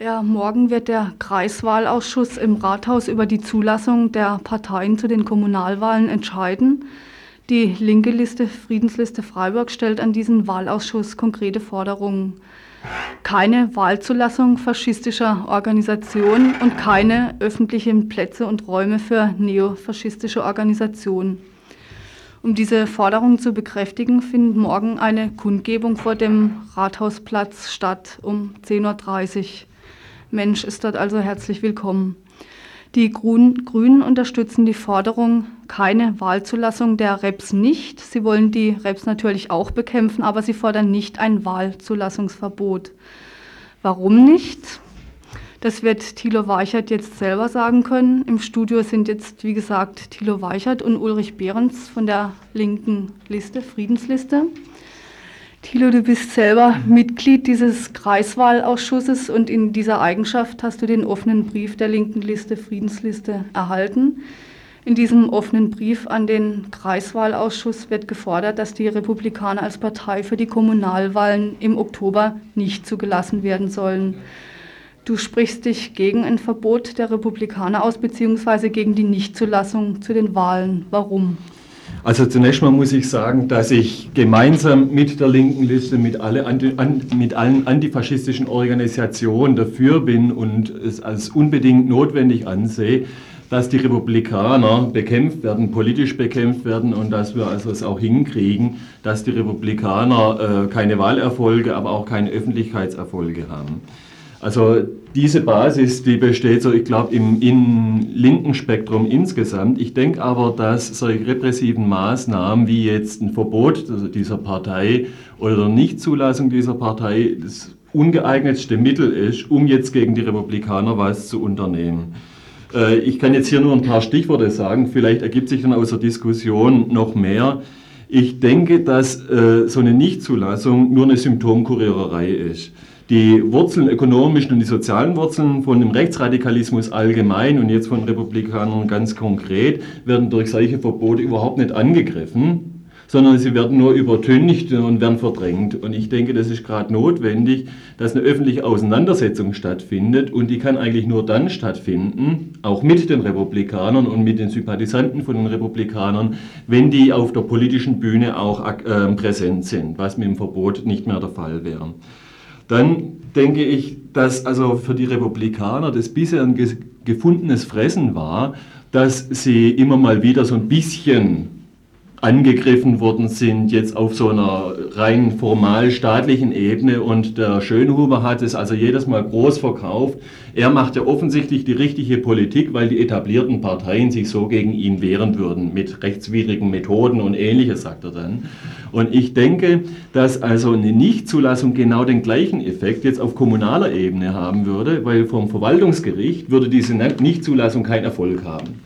Speaker 2: Ja, morgen wird der Kreiswahlausschuss im Rathaus über die Zulassung der Parteien zu den Kommunalwahlen entscheiden. Die linke Liste Friedensliste Freiburg stellt an diesen Wahlausschuss konkrete Forderungen. Keine Wahlzulassung faschistischer Organisationen und keine öffentlichen Plätze und Räume für neofaschistische Organisationen. Um diese Forderung zu bekräftigen, findet morgen eine Kundgebung vor dem Rathausplatz statt um 10.30 Uhr. Mensch ist dort also herzlich willkommen. Die Grünen unterstützen die Forderung, keine Wahlzulassung der REPS nicht. Sie wollen die REPS natürlich auch bekämpfen, aber sie fordern nicht ein Wahlzulassungsverbot. Warum nicht? Das wird Thilo Weichert jetzt selber sagen können. Im Studio sind jetzt, wie gesagt, Thilo Weichert und Ulrich Behrens von der linken Liste, Friedensliste. Thilo, du bist selber Mitglied dieses Kreiswahlausschusses und in dieser Eigenschaft hast du den offenen Brief der linken Liste, Friedensliste, erhalten. In diesem offenen Brief an den Kreiswahlausschuss wird gefordert, dass die Republikaner als Partei für die Kommunalwahlen im Oktober nicht zugelassen werden sollen. Du sprichst dich gegen ein Verbot der Republikaner aus, beziehungsweise gegen die Nichtzulassung zu den Wahlen. Warum?
Speaker 22: Also zunächst mal muss ich sagen, dass ich gemeinsam mit der linken Liste, mit, alle an, mit allen antifaschistischen Organisationen dafür bin und es als unbedingt notwendig ansehe, dass die Republikaner bekämpft werden, politisch bekämpft werden und dass wir also es auch hinkriegen, dass die Republikaner äh, keine Wahlerfolge, aber auch keine Öffentlichkeitserfolge haben. Also diese Basis, die besteht so, ich glaube, im, im linken Spektrum insgesamt. Ich denke aber, dass solche repressiven Maßnahmen wie jetzt ein Verbot dieser Partei oder Nichtzulassung dieser Partei das ungeeignetste Mittel ist, um jetzt gegen die Republikaner was zu unternehmen. Äh, ich kann jetzt hier nur ein paar Stichworte sagen, vielleicht ergibt sich dann aus der Diskussion noch mehr. Ich denke, dass äh, so eine Nichtzulassung nur eine Symptomkuriererei ist die Wurzeln, ökonomischen und die sozialen Wurzeln von dem Rechtsradikalismus allgemein und jetzt von Republikanern ganz konkret werden durch solche Verbote überhaupt nicht angegriffen, sondern sie werden nur übertüncht und werden verdrängt. Und ich denke, das ist gerade notwendig, dass eine öffentliche Auseinandersetzung stattfindet und die kann eigentlich nur dann stattfinden, auch mit den Republikanern und mit den Sympathisanten von den Republikanern, wenn die auf der politischen Bühne auch äh, präsent sind, was mit dem Verbot nicht mehr der Fall wäre. Dann denke ich, dass also für die Republikaner das bisher ein gefundenes Fressen war, dass sie immer mal wieder so ein bisschen angegriffen worden sind, jetzt auf so einer rein formal staatlichen Ebene. Und der Schönhuber hat es also jedes Mal groß verkauft. Er macht ja offensichtlich die richtige Politik, weil die etablierten Parteien sich so gegen ihn wehren würden, mit rechtswidrigen Methoden und ähnliches, sagt er dann. Und ich denke, dass also eine Nichtzulassung genau den gleichen Effekt jetzt auf kommunaler Ebene haben würde, weil vom Verwaltungsgericht würde diese Nichtzulassung keinen Erfolg haben.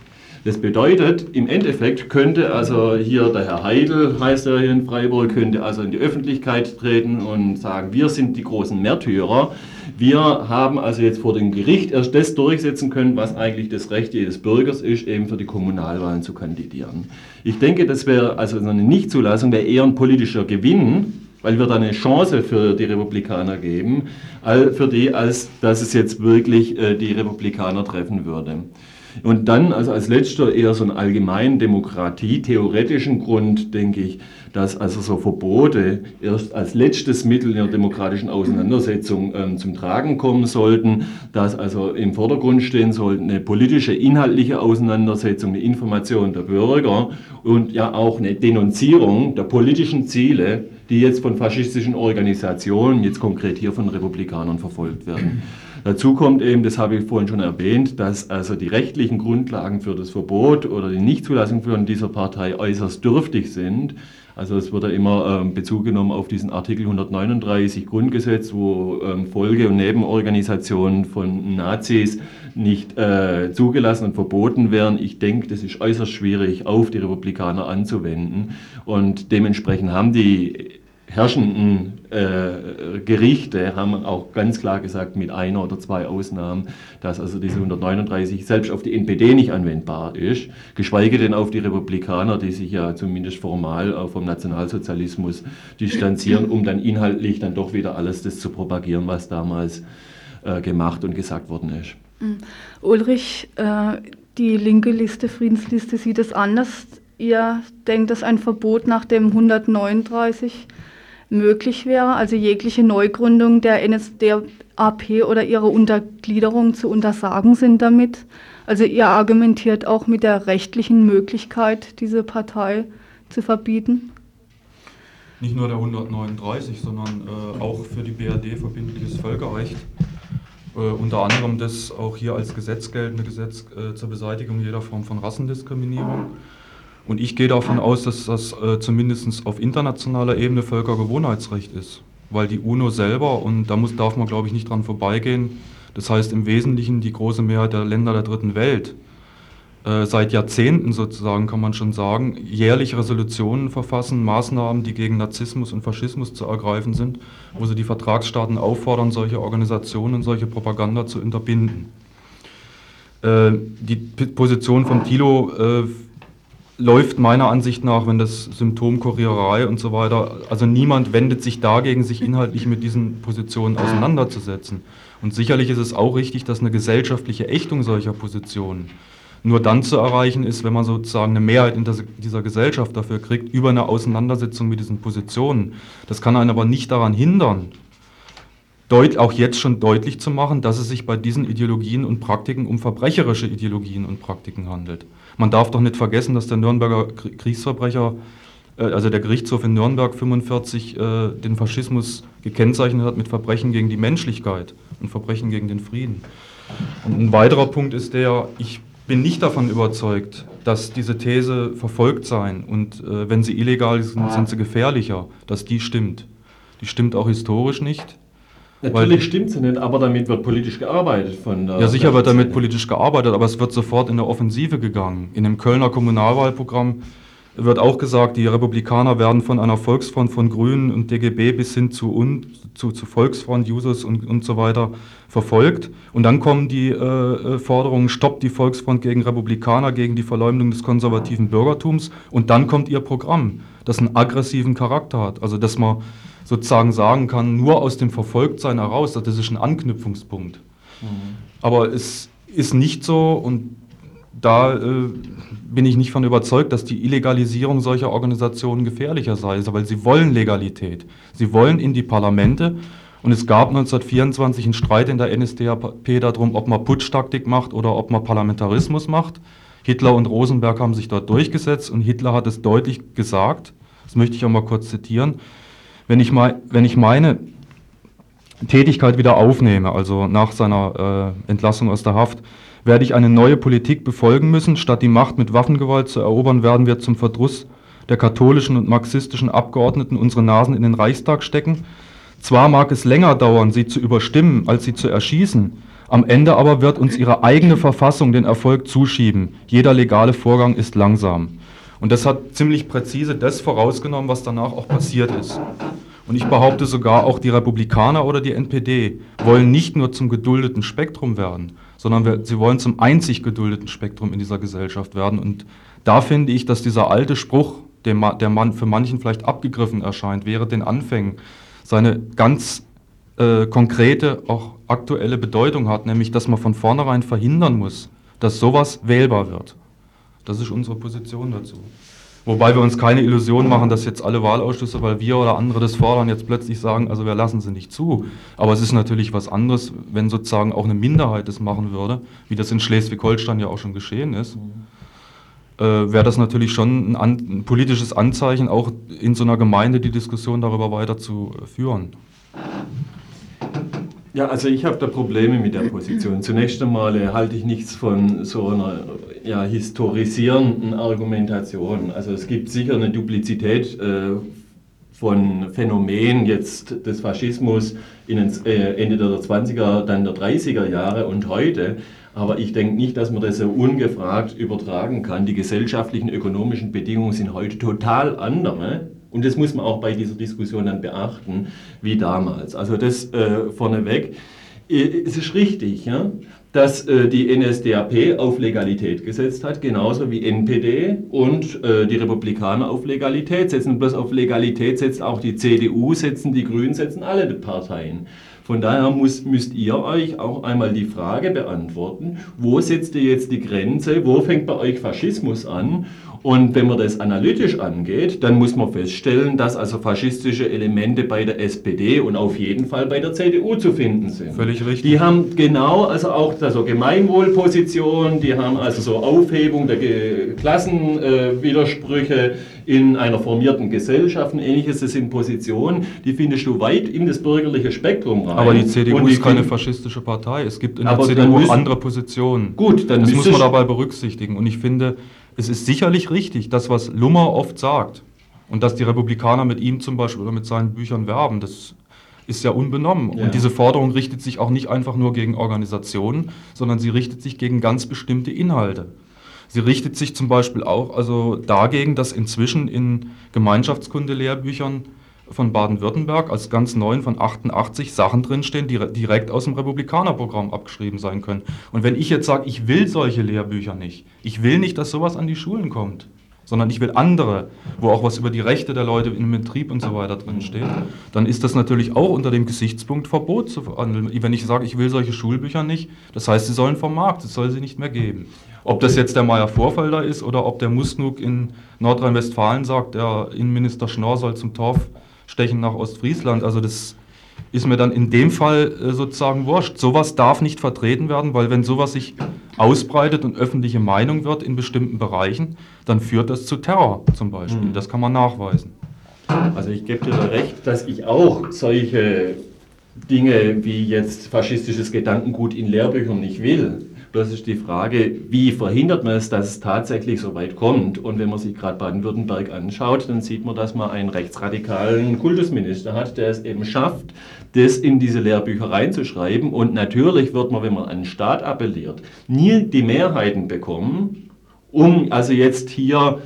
Speaker 22: Das bedeutet, im Endeffekt könnte also hier der Herr Heidel, heißt er hier in Freiburg, könnte also in die Öffentlichkeit treten und sagen, wir sind die großen Märtyrer. Wir haben also jetzt vor dem Gericht erst das durchsetzen können, was eigentlich das Recht jedes Bürgers ist, eben für die Kommunalwahlen zu kandidieren. Ich denke, das wäre also eine Nichtzulassung, wäre eher ein politischer Gewinn, weil wir da eine Chance für die Republikaner geben, für die, als dass es jetzt wirklich äh, die Republikaner treffen würde. Und dann, also als letzter eher so einen allgemeinen Demokratie-theoretischen Grund, denke ich, dass also so Verbote erst als letztes Mittel in der demokratischen Auseinandersetzung ähm, zum Tragen kommen sollten, dass also im Vordergrund stehen sollte eine politische, inhaltliche Auseinandersetzung, eine Information der Bürger und ja auch eine Denunzierung der politischen Ziele, die jetzt von faschistischen Organisationen, jetzt konkret hier von Republikanern verfolgt werden. Dazu kommt eben, das habe ich vorhin schon erwähnt, dass also die rechtlichen Grundlagen für das Verbot oder die Nichtzulassung von dieser Partei äußerst dürftig sind. Also es wird ja immer ähm, Bezug genommen auf diesen Artikel 139 Grundgesetz, wo ähm, Folge- und Nebenorganisationen von Nazis nicht äh, zugelassen und verboten werden. Ich denke, das ist äußerst schwierig auf die Republikaner anzuwenden. Und dementsprechend haben die herrschenden äh, Gerichte haben auch ganz klar gesagt, mit einer oder zwei Ausnahmen, dass also diese 139 selbst auf die NPD nicht anwendbar ist, geschweige denn auf die Republikaner, die sich ja zumindest formal vom Nationalsozialismus distanzieren, um dann inhaltlich dann doch wieder alles das zu propagieren, was damals äh, gemacht und gesagt worden ist.
Speaker 2: Mhm. Ulrich, äh, die linke Liste, Friedensliste, sieht es anders. Ihr denkt, dass ein Verbot nach dem 139 möglich wäre, also jegliche Neugründung der NSDAP oder ihre Untergliederung zu untersagen sind damit. Also ihr argumentiert auch mit der rechtlichen Möglichkeit, diese Partei zu verbieten?
Speaker 23: Nicht nur der 139, sondern äh, auch für die BRD verbindliches Völkerrecht. Äh, unter anderem das auch hier als Gesetz geltende Gesetz äh, zur Beseitigung jeder Form von Rassendiskriminierung. Und ich gehe davon aus, dass das äh, zumindest auf internationaler Ebene Völkergewohnheitsrecht ist. Weil die UNO selber, und da muss, darf man glaube ich nicht dran vorbeigehen, das heißt im Wesentlichen die große Mehrheit der Länder der dritten Welt, äh, seit Jahrzehnten sozusagen kann man schon sagen, jährlich Resolutionen verfassen, Maßnahmen, die gegen Narzissmus und Faschismus zu ergreifen sind, wo sie die Vertragsstaaten auffordern, solche Organisationen, solche Propaganda zu unterbinden. Äh, die Position von Thilo äh, läuft meiner Ansicht nach, wenn das Symptom Kuriererei und so weiter, also niemand wendet sich dagegen, sich inhaltlich mit diesen Positionen auseinanderzusetzen. Und sicherlich ist es auch richtig, dass eine gesellschaftliche Ächtung solcher Positionen nur dann zu erreichen ist, wenn man sozusagen eine Mehrheit in dieser Gesellschaft dafür kriegt, über eine Auseinandersetzung mit diesen Positionen. Das kann einen aber nicht daran hindern, auch jetzt schon deutlich zu machen, dass es sich bei diesen Ideologien und Praktiken um verbrecherische Ideologien und Praktiken handelt. Man darf doch nicht vergessen, dass der Nürnberger Kriegsverbrecher, äh, also der Gerichtshof in Nürnberg 45 äh, den Faschismus gekennzeichnet hat mit Verbrechen gegen die Menschlichkeit und Verbrechen gegen den Frieden. Und ein weiterer Punkt ist der, ich bin nicht davon überzeugt, dass diese These verfolgt sein und äh, wenn sie illegal sind, sind sie gefährlicher, dass die stimmt. Die stimmt auch historisch nicht.
Speaker 22: Natürlich stimmt sie nicht, aber damit wird politisch gearbeitet von
Speaker 23: der. Ja, sicher wird damit politisch gearbeitet, aber es wird sofort in der Offensive gegangen. In dem Kölner Kommunalwahlprogramm wird auch gesagt, die Republikaner werden von einer Volksfront von Grünen und DGB bis hin zu, un, zu, zu Volksfront, Jusos und, und so weiter verfolgt. Und dann kommen die äh, äh, Forderungen, stoppt die Volksfront gegen Republikaner, gegen die Verleumdung des konservativen Bürgertums. Und dann kommt ihr Programm, das einen aggressiven Charakter hat. Also dass man sozusagen sagen kann, nur aus dem Verfolgtsein heraus, das ist ein Anknüpfungspunkt. Mhm. Aber es ist nicht so und da äh, bin ich nicht von überzeugt, dass die Illegalisierung solcher Organisationen gefährlicher sei, weil sie wollen Legalität. Sie wollen in die Parlamente und es gab 1924 einen Streit in der NSDAP darum, ob man Putschtaktik macht oder ob man Parlamentarismus macht. Hitler und Rosenberg haben sich dort durchgesetzt und Hitler hat es deutlich gesagt, das möchte ich auch mal kurz zitieren, wenn ich, mal, wenn ich meine Tätigkeit wieder aufnehme, also nach seiner äh, Entlassung aus der Haft, werde ich eine neue Politik befolgen müssen. Statt die Macht mit Waffengewalt zu erobern, werden wir zum Verdruss der katholischen und marxistischen Abgeordneten unsere Nasen in den Reichstag stecken. Zwar mag es länger dauern, sie zu überstimmen, als sie zu erschießen, am Ende aber wird uns ihre eigene Verfassung den Erfolg zuschieben. Jeder legale Vorgang ist langsam. Und das hat ziemlich präzise das vorausgenommen, was danach auch passiert ist. Und ich behaupte sogar, auch die Republikaner oder die NPD wollen nicht nur zum geduldeten Spektrum werden, sondern wir, sie wollen zum einzig geduldeten Spektrum in dieser Gesellschaft werden. Und da finde ich, dass dieser alte Spruch, der, der man für manchen vielleicht abgegriffen erscheint, wäre den Anfängen, seine ganz äh, konkrete, auch aktuelle Bedeutung hat, nämlich dass man von vornherein verhindern muss, dass sowas wählbar wird. Das ist unsere Position dazu. Wobei wir uns keine Illusion machen, dass jetzt alle Wahlausschüsse, weil wir oder andere das fordern, jetzt plötzlich sagen, also wir lassen sie nicht zu. Aber es ist natürlich was anderes, wenn sozusagen auch eine Minderheit das machen würde, wie das in Schleswig-Holstein ja auch schon geschehen ist. Äh, wäre das natürlich schon ein, an, ein, politisches Anzeichen, auch in so einer Gemeinde die Diskussion darüber weiter zu führen.
Speaker 22: Ja, also ich habe da Probleme mit der Position. Zunächst einmal äh, halte ich nichts von so einer ja, historisierenden Argumentation. Also es gibt sicher eine Duplizität äh, von Phänomenen jetzt des Faschismus in den, äh, Ende der 20er, dann der 30er Jahre und heute. Aber ich denke nicht, dass man das so ungefragt übertragen kann. Die gesellschaftlichen, ökonomischen Bedingungen sind heute total andere und das muss man auch bei dieser Diskussion dann beachten, wie damals. Also das äh, vorneweg. Äh, es ist richtig, ja, dass äh, die NSDAP auf Legalität gesetzt hat, genauso wie NPD und äh, die Republikaner auf Legalität setzen. Und bloß auf Legalität setzt auch die CDU, setzen die Grünen, setzen alle Parteien. Von daher muss, müsst ihr euch auch einmal die Frage beantworten, wo setzt ihr jetzt die Grenze, wo fängt bei euch Faschismus an und wenn man das analytisch angeht, dann muss man feststellen, dass also faschistische Elemente bei der SPD und auf jeden Fall bei der CDU zu finden sind.
Speaker 23: Völlig richtig.
Speaker 22: Die haben genau, also auch also Gemeinwohlposition, die haben also so Aufhebung der Ge Klassenwidersprüche äh, in einer formierten Gesellschaft und ähnliches. Das sind Positionen, die findest du weit in das bürgerliche Spektrum rein.
Speaker 23: Aber die CDU
Speaker 22: die
Speaker 23: ist keine faschistische Partei. Es gibt in der CDU
Speaker 22: müssen-
Speaker 23: andere Positionen.
Speaker 22: Gut, dann
Speaker 23: das muss man dabei berücksichtigen. Und ich finde, es ist sicherlich richtig, das, was Lummer oft sagt, und dass die Republikaner mit ihm zum Beispiel oder mit seinen Büchern werben, das ist ja unbenommen.
Speaker 22: Ja.
Speaker 23: Und diese Forderung richtet sich auch nicht einfach nur gegen Organisationen, sondern sie richtet sich gegen ganz bestimmte Inhalte. Sie richtet sich zum Beispiel auch also dagegen, dass inzwischen in Gemeinschaftskunde-Lehrbüchern von Baden-Württemberg als ganz neuen von 88 Sachen drinstehen, die re- direkt aus dem Republikanerprogramm abgeschrieben sein können. Und wenn ich jetzt sage, ich will solche Lehrbücher nicht, ich will nicht, dass sowas an die Schulen kommt, sondern ich will andere, wo auch was über die Rechte der Leute im Betrieb und so weiter drin steht, dann ist das natürlich auch unter dem Gesichtspunkt Verbot zu verhandeln. Wenn ich sage, ich will solche Schulbücher nicht, das heißt, sie sollen vom Markt, es soll sie nicht mehr geben. Ob das jetzt der Meier Vorfelder ist oder ob der Musnuk in Nordrhein-Westfalen sagt, der Innenminister Schnorr soll zum Torf stechen nach Ostfriesland, also das ist mir dann in dem Fall äh, sozusagen wurscht. Sowas darf nicht vertreten werden, weil wenn sowas sich ausbreitet und öffentliche Meinung wird in bestimmten Bereichen, dann führt das zu Terror zum Beispiel.
Speaker 22: Mhm.
Speaker 23: Das kann man nachweisen.
Speaker 22: Also ich gebe dir da recht, dass ich auch solche Dinge wie jetzt faschistisches Gedankengut in Lehrbüchern nicht will. Bloß ist die Frage, wie verhindert man es, dass es tatsächlich so weit kommt? Und wenn man sich gerade Baden-Württemberg anschaut, dann sieht man, dass man einen rechtsradikalen Kultusminister hat, der es eben schafft, das in diese Lehrbücher reinzuschreiben. Und natürlich wird man, wenn man an den Staat appelliert, nie die Mehrheiten bekommen, um also jetzt hier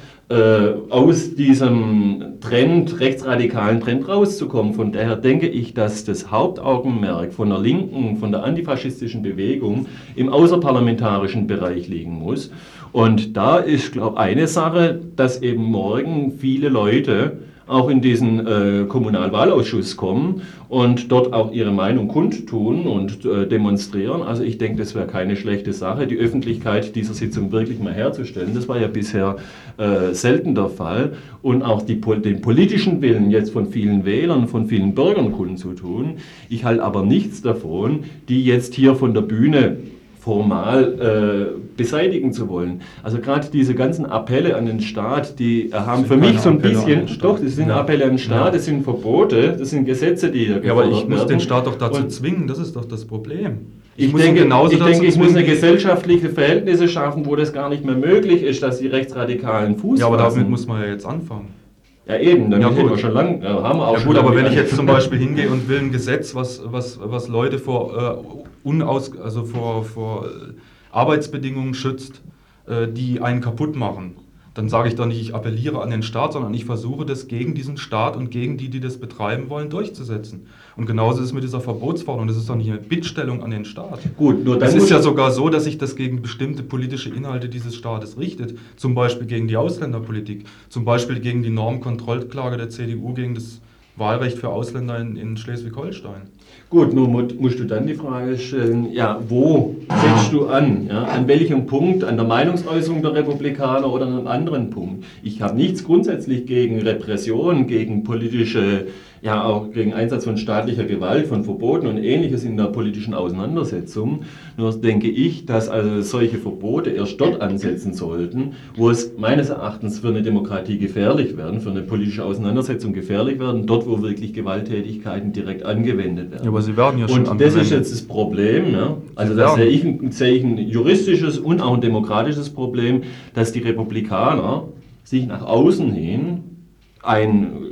Speaker 22: aus diesem Trend, rechtsradikalen Trend rauszukommen. Von daher denke ich, dass das Hauptaugenmerk von der linken, von der antifaschistischen Bewegung im außerparlamentarischen Bereich liegen muss. Und da ist, glaube ich, eine Sache, dass eben morgen viele Leute auch in diesen äh, Kommunalwahlausschuss kommen und dort auch ihre Meinung kundtun und äh, demonstrieren. Also ich denke, das wäre keine schlechte Sache, die Öffentlichkeit dieser Sitzung wirklich mal herzustellen. Das war ja bisher äh, selten der Fall. Und auch die, den politischen Willen jetzt von vielen Wählern, von vielen Bürgern kundzutun. Ich halte aber nichts davon, die jetzt hier von der Bühne formal äh, beseitigen zu wollen. Also gerade diese ganzen Appelle an den Staat, die haben für mich so ein
Speaker 23: Appelle
Speaker 22: bisschen, doch, das sind
Speaker 23: Ja.
Speaker 22: Appelle an den Staat,
Speaker 23: Ja.
Speaker 22: das sind Verbote, das sind Gesetze, die hier
Speaker 23: Ja, aber ich muss den. Staat doch dazu
Speaker 22: Und
Speaker 23: zwingen, das ist doch das Problem.
Speaker 22: ich,
Speaker 23: muss ihn
Speaker 22: denke, ich, denke, ich muss eine gesellschaftliche Verhältnisse schaffen, wo das gar nicht mehr möglich ist, dass die Rechtsradikalen Fuß
Speaker 23: Ja, aber damit muss man ja jetzt anfangen.
Speaker 22: Ja eben, damit
Speaker 23: Ja, gut.
Speaker 22: wir schon lange, ja, haben wir auch
Speaker 23: ja
Speaker 22: schon
Speaker 23: gut, aber wenn ich jetzt zum Beispiel hingehe und will ein Gesetz, was, was, was Leute vor, äh, unaus, also vor, vor äh, Arbeitsbedingungen schützt, äh, die einen kaputt machen, dann sage ich doch nicht, ich appelliere an den Staat, sondern ich versuche das gegen diesen Staat und gegen die, die das betreiben wollen, durchzusetzen. Und genauso ist es mit dieser Verbotsforderung. Das ist doch nicht eine Bittstellung an den Staat.
Speaker 22: Gut, nur dann
Speaker 23: Es ist ja sogar so, dass sich das gegen bestimmte politische Inhalte dieses Staates richtet. Zum Beispiel gegen die Ausländerpolitik, zum Beispiel gegen die Normkontrollklage der CDU gegen das Wahlrecht für Ausländer in, in Schleswig-Holstein.
Speaker 22: Gut, nun mu- musst du dann die Frage stellen, ja, wo setzt du an? Ja? An welchem Punkt? An der Meinungsäußerung der Republikaner oder an einem anderen Punkt? Ich habe nichts grundsätzlich gegen Repression, gegen politische, ja auch gegen Einsatz von staatlicher Gewalt, von Verboten und ähnliches in der politischen Auseinandersetzung. Nur denke ich, dass also solche Verbote erst dort ansetzen sollten, wo es meines Erachtens für eine Demokratie gefährlich werden, für eine politische Auseinandersetzung gefährlich werden, dort wo wirklich Gewalttätigkeiten direkt angewendet werden.
Speaker 23: Ja, aber sie werden ja schon
Speaker 22: Und das ist
Speaker 23: angewendet.
Speaker 22: jetzt das Problem. Ja? Also da sehe ich, sehe ich ein juristisches und auch ein demokratisches Problem, dass die Republikaner sich nach außen hin ein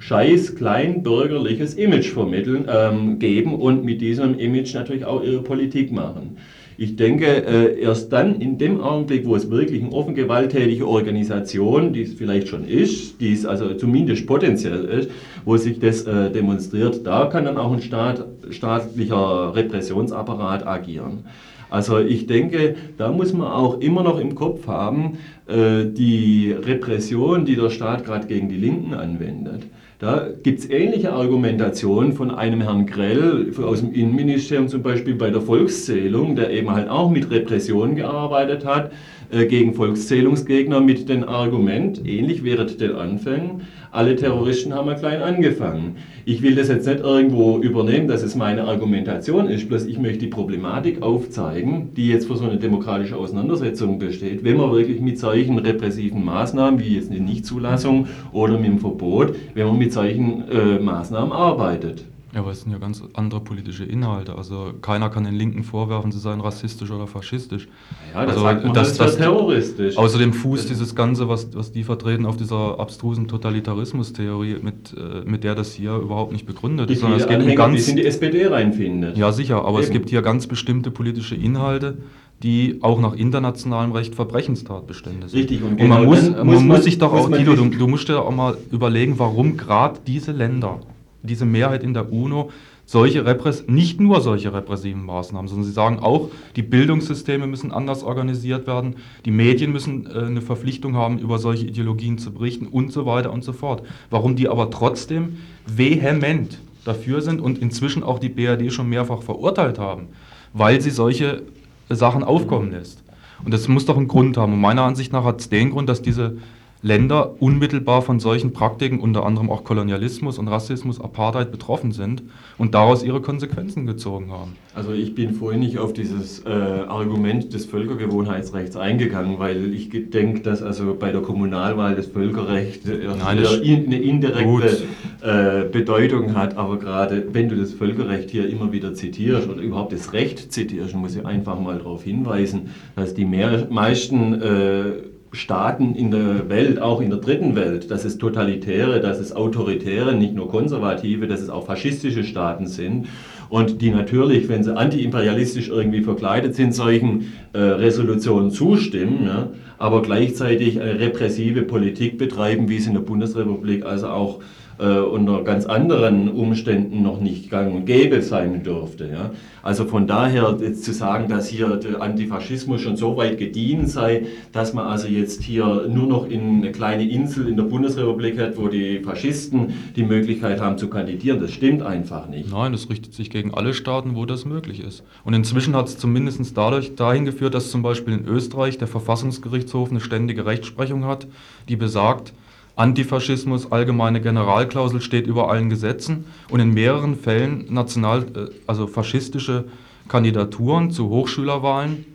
Speaker 22: scheiß kleinbürgerliches Image vermitteln, ähm, geben und mit diesem Image natürlich auch ihre Politik machen. Ich denke, äh, erst dann in dem Augenblick, wo es wirklich eine offen gewalttätige Organisation, die es vielleicht schon ist, die es also zumindest potenziell ist, wo sich das äh, demonstriert, da kann dann auch ein Staat, staatlicher Repressionsapparat agieren. Also ich denke, da muss man auch immer noch im Kopf haben, äh, die Repression, die der Staat gerade gegen die Linken anwendet. Da gibt es ähnliche Argumentationen von einem Herrn Grell aus dem Innenministerium, zum Beispiel bei der Volkszählung, der eben halt auch mit Repression gearbeitet hat, äh, gegen Volkszählungsgegner mit dem Argument, ähnlich während den Anfängen, alle Terroristen haben mal klein angefangen. Ich will das jetzt nicht irgendwo übernehmen, dass es meine Argumentation ist, bloß ich möchte die Problematik aufzeigen, die jetzt für so eine demokratische Auseinandersetzung besteht, wenn man wirklich mit solchen repressiven Maßnahmen, wie jetzt eine Nichtzulassung oder mit dem Verbot, wenn man mit solchen äh, Maßnahmen arbeitet.
Speaker 23: Ja, aber es sind ja ganz andere politische Inhalte. Also keiner kann den Linken vorwerfen, sie seien rassistisch oder faschistisch.
Speaker 22: Ja, das
Speaker 23: also,
Speaker 22: sagt man,
Speaker 23: das,
Speaker 22: das ist ja terroristisch.
Speaker 23: Außerdem fußt dieses Ganze, was, was die vertreten, auf dieser abstrusen Totalitarismustheorie, mit, äh, mit der das hier überhaupt nicht begründet
Speaker 22: Die
Speaker 23: ist. Sondern es geht um ganz,
Speaker 22: die es in die SPD reinfindet.
Speaker 23: ja, sicher, aber es
Speaker 22: Eben.
Speaker 23: gibt hier ganz bestimmte politische Inhalte, die auch nach internationalem Recht Verbrechenstatbestände sind.
Speaker 22: Richtig, und
Speaker 23: und man,
Speaker 22: genau
Speaker 23: muss,
Speaker 22: dann
Speaker 23: man,
Speaker 22: muss
Speaker 23: muss sich doch
Speaker 22: muss
Speaker 23: auch, Tilo, du, du musst dir auch mal überlegen, warum gerade diese Länder, diese Mehrheit in der UNO, solche Repress nicht nur solche repressiven Maßnahmen, sondern sie sagen auch, die Bildungssysteme müssen anders organisiert werden, die Medien müssen äh, eine Verpflichtung haben, über solche Ideologien zu berichten und so weiter und so fort. Warum die aber trotzdem vehement dafür sind und inzwischen auch die BRD schon mehrfach verurteilt haben, weil sie solche Sachen aufkommen lässt. Und das muss doch einen Grund haben. Und meiner Ansicht nach hat es den Grund, dass diese Länder unmittelbar von solchen Praktiken, unter anderem auch Kolonialismus und Rassismus, Apartheid betroffen sind und daraus ihre Konsequenzen gezogen haben.
Speaker 22: Also ich bin vorhin nicht auf dieses äh, Argument des Völkergewohnheitsrechts eingegangen, weil ich denke, dass also bei der Kommunalwahl das Völkerrecht äh,
Speaker 23: Nein, das-
Speaker 22: in, eine indirekte äh, Bedeutung hat. Aber gerade wenn du das Völkerrecht hier immer wieder zitierst oder überhaupt das Recht zitierst, muss ich einfach mal darauf hinweisen, dass die mehr, meisten äh, Staaten in der Welt, auch in der dritten Welt, dass es totalitäre, dass es autoritäre, nicht nur konservative, dass es auch faschistische Staaten sind. Und die natürlich, wenn sie antiimperialistisch irgendwie verkleidet sind, solchen äh, Resolutionen zustimmen, ja, aber gleichzeitig eine repressive Politik betreiben, wie es in der Bundesrepublik also auch äh, unter ganz anderen Umständen noch nicht gang und gäbe sein dürfte. Ja. Also von daher jetzt zu sagen, dass hier der Antifaschismus schon so weit gediehen sei, dass man also jetzt hier nur noch in eine kleine Insel in der Bundesrepublik hat, wo die Faschisten die Möglichkeit haben zu kandidieren, das stimmt einfach nicht.
Speaker 23: Nein, das richtet sich gegen alle Staaten, wo das möglich ist. Und inzwischen hat es zumindest dadurch dahin geführt, dass zum Beispiel in Österreich der Verfassungsgerichtshof eine ständige Rechtsprechung hat, die besagt, Antifaschismus, allgemeine Generalklausel steht über allen Gesetzen und in mehreren Fällen national, äh, also faschistische Kandidaturen zu Hochschülerwahlen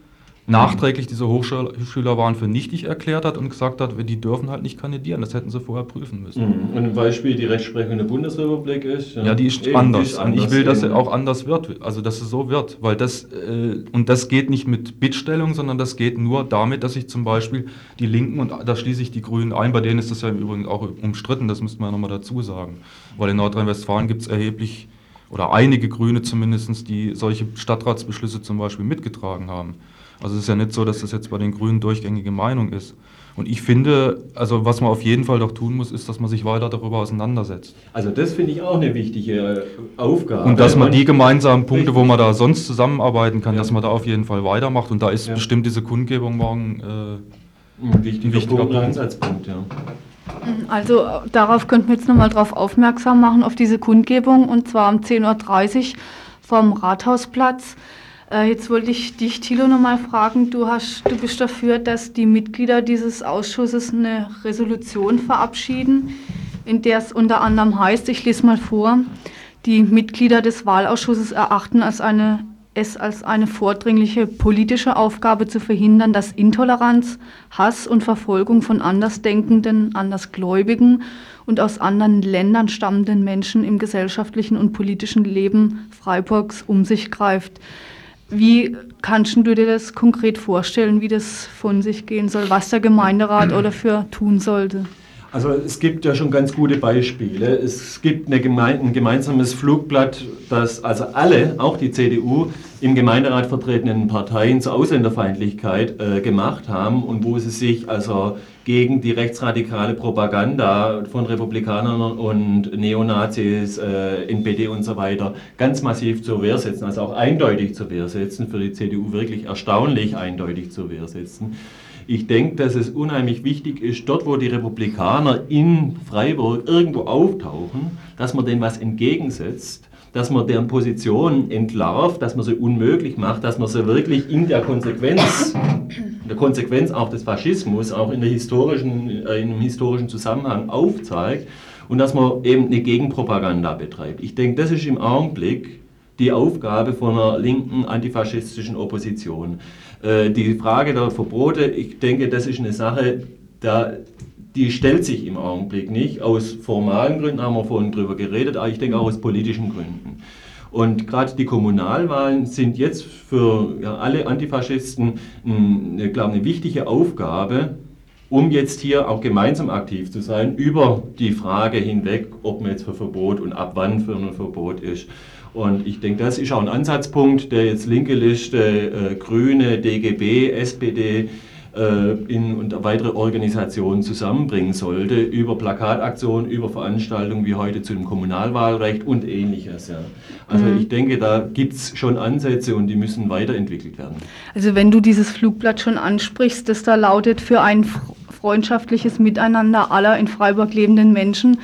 Speaker 23: nachträglich diese Hochschülerwahlen für nichtig erklärt hat und gesagt hat, die dürfen halt nicht kandidieren. Das hätten sie vorher prüfen müssen.
Speaker 22: Mhm. Und ein Beispiel, die Rechtsprechung der Bundesrepublik ist.
Speaker 23: Ja, die ist anders.
Speaker 22: ist
Speaker 23: Und ich
Speaker 22: anders
Speaker 23: will, dass sie auch anders wird. Also, dass es so wird. Weil das, äh, und das geht nicht mit Bittstellung, sondern das geht nur damit, dass sich zum Beispiel die Linken, und da schließe ich die Grünen ein, bei denen ist das ja im Übrigen auch umstritten, das müsste man ja nochmal dazu sagen. Weil in Nordrhein-Westfalen gibt es erheblich, oder einige Grüne zumindest, die solche Stadtratsbeschlüsse zum Beispiel mitgetragen haben. Also es ist ja nicht so, dass das jetzt bei den Grünen durchgängige Meinung ist. Und ich finde, also was man auf jeden Fall doch tun muss, ist, dass man sich weiter darüber auseinandersetzt.
Speaker 22: Also das finde ich auch eine wichtige Aufgabe.
Speaker 23: Und dass man die gemeinsamen Punkte, wo man da sonst zusammenarbeiten kann, dass man da auf jeden Fall weitermacht. Und da ist bestimmt diese Kundgebung morgen äh,
Speaker 22: ein wichtiger, Punkt, ein Ansatzpunkt, ja.
Speaker 2: Also äh, darauf könnten wir jetzt nochmal drauf aufmerksam machen, auf diese Kundgebung, und zwar um 10.30 Uhr vom Rathausplatz. Äh, jetzt wollte ich dich, Thilo, nochmal fragen. Du, hast, du bist dafür, dass die Mitglieder dieses Ausschusses eine Resolution verabschieden, in der es unter anderem heißt, ich lese mal vor, die Mitglieder des Wahlausschusses erachten als eine, es als eine vordringliche politische Aufgabe zu verhindern, dass Intoleranz, Hass und Verfolgung von Andersdenkenden, Andersgläubigen und aus anderen Ländern stammenden Menschen im gesellschaftlichen und politischen Leben Freiburgs um sich greift. Wie kannst du dir das konkret vorstellen, wie das von sich gehen soll, was der Gemeinderat oder für tun sollte?
Speaker 22: Also es gibt ja schon ganz gute Beispiele. Es gibt gemein, ein gemeinsames Flugblatt, das also alle, auch die CDU, im Gemeinderat vertretenen Parteien zur Ausländerfeindlichkeit äh, gemacht haben und wo sie sich also gegen die rechtsradikale Propaganda von Republikanern und Neonazis, äh, NPD und so weiter ganz massiv zur Wehr setzen, also auch eindeutig zur Wehr setzen, für die CDU wirklich erstaunlich eindeutig zur Wehr setzen. Ich denke, dass es unheimlich wichtig ist, dort wo die Republikaner in Freiburg irgendwo auftauchen, dass man denen was entgegensetzt, dass man deren Position entlarvt, dass man sie unmöglich macht, dass man sie wirklich in der Konsequenz, in der Konsequenz auch des Faschismus, auch in der historischen, äh, in einem historischen Zusammenhang aufzeigt und dass man eben eine Gegenpropaganda betreibt. Ich denke, das ist im Augenblick die Aufgabe von einer linken antifaschistischen Opposition. Äh, die Frage der Verbote, ich denke, das ist eine Sache, da, die stellt sich im Augenblick nicht. Aus formalen Gründen haben wir vorhin drüber geredet, aber ich denke auch aus politischen Gründen. Und gerade die Kommunalwahlen sind jetzt für ja, alle Antifaschisten eine, glaube eine wichtige Aufgabe, um jetzt hier auch gemeinsam aktiv zu sein, über die Frage hinweg, ob man jetzt für Verbot und ab wann für ein Verbot ist. Und ich denke, das ist auch ein Ansatzpunkt, der jetzt linke Liste, äh, Grüne, DGB, SPD äh, in, und weitere Organisationen zusammenbringen sollte, über Plakataktionen, über Veranstaltungen wie heute zu dem Kommunalwahlrecht und ähnliches. Ja. Also mhm. ich denke, da gibt es schon Ansätze und die müssen weiterentwickelt werden.
Speaker 2: Also wenn du dieses Flugblatt schon ansprichst, das da lautet für ein freundschaftliches Miteinander aller in Freiburg lebenden Menschen,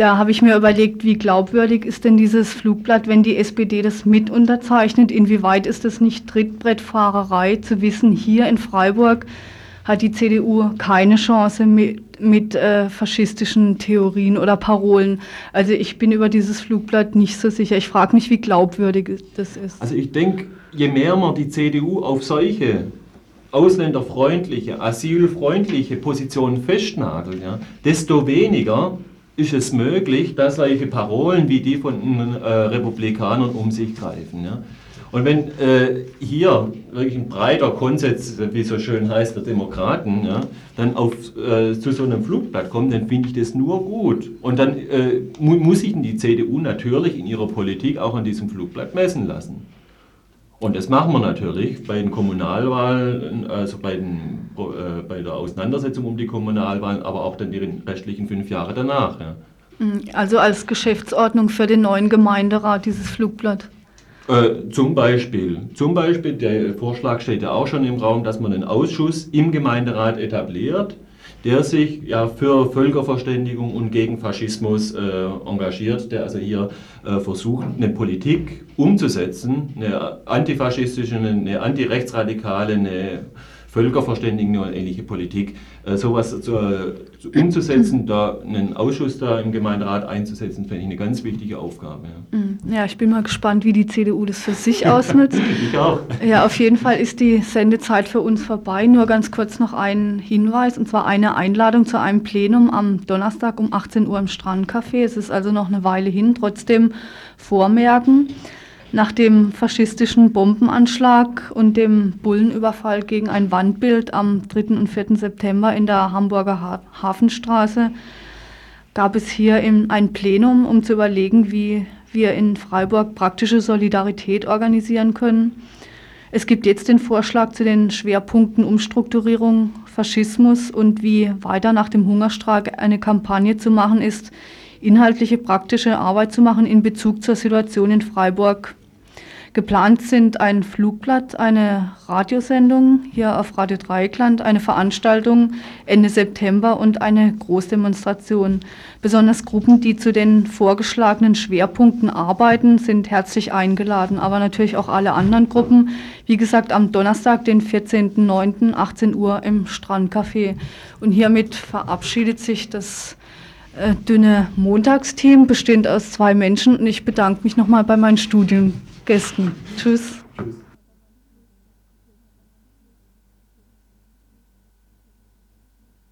Speaker 2: da habe ich mir überlegt, wie glaubwürdig ist denn dieses Flugblatt, wenn die SPD das mit unterzeichnet? Inwieweit ist es nicht Trittbrettfahrerei zu wissen, hier in Freiburg hat die CDU keine Chance mit, mit äh, faschistischen Theorien oder Parolen. Also ich bin über dieses Flugblatt nicht so sicher. Ich frage mich, wie glaubwürdig das ist.
Speaker 22: Also ich denke, je mehr man die CDU auf solche ausländerfreundliche, asylfreundliche Positionen festnagelt, ja, desto weniger ist es möglich, dass solche Parolen wie die von den äh, Republikanern um sich greifen. Ja? Und wenn äh, hier wirklich ein breiter Konsens, wie so schön heißt, der Demokraten, ja, dann auf, äh, zu so einem Flugblatt kommt, dann finde ich das nur gut. Und dann äh, mu muss sich die CDU natürlich in ihrer Politik auch an diesem Flugblatt messen lassen. Und das machen wir natürlich bei den Kommunalwahlen, also bei, den, äh, bei der Auseinandersetzung um die Kommunalwahlen, aber auch dann die restlichen fünf Jahre danach. Ja.
Speaker 2: Mhm. Also als Geschäftsordnung für den neuen Gemeinderat dieses Flugblatt?
Speaker 22: Äh, zum Beispiel. Zum Beispiel, der Vorschlag steht ja auch schon im Raum, dass man einen Ausschuss im Gemeinderat etabliert, der sich ja für Völkerverständigung und gegen Faschismus äh, engagiert, der also hier äh, versucht, eine Politik umzusetzen, eine antifaschistische, eine antirechtsradikale, eine völkerverständigende und ähnliche Politik, äh, sowas zu, zu, umzusetzen, da einen Ausschuss da im Gemeinderat einzusetzen, finde ich eine ganz wichtige Aufgabe.
Speaker 2: Ja. Mhm. ja, ich bin mal gespannt, wie die CDU das für sich ausnutzt. ich auch. Ja, auf jeden Fall ist die Sendezeit für uns vorbei. Nur ganz kurz noch ein Hinweis, und zwar eine Einladung zu einem Plenum am Donnerstag um 18 Uhr im Strandcafé. Es ist also noch eine Weile hin, trotzdem vormerken. Nach dem faschistischen Bombenanschlag und dem Bullenüberfall gegen ein Wandbild am 3. und 4. September in der Hamburger Hafenstraße gab es hier ein Plenum, um zu überlegen, wie wir in Freiburg praktische Solidarität organisieren können. Es gibt jetzt den Vorschlag zu den Schwerpunkten Umstrukturierung, Faschismus und wie weiter nach dem Hungerstreik eine Kampagne zu machen ist, inhaltliche praktische Arbeit zu machen in Bezug zur Situation in Freiburg Geplant sind ein Flugblatt, eine Radiosendung hier auf Radio Dreieckland, eine Veranstaltung Ende September und eine Großdemonstration. Besonders Gruppen, die zu den vorgeschlagenen Schwerpunkten arbeiten, sind herzlich eingeladen, aber natürlich auch alle anderen Gruppen. Wie gesagt, am Donnerstag, den 14.09., 18 Uhr im Strandcafé. Und hiermit verabschiedet sich das äh, dünne Montagsteam, bestehend aus zwei Menschen. Und ich bedanke mich nochmal bei meinen Studien. Gästen. Tschüss.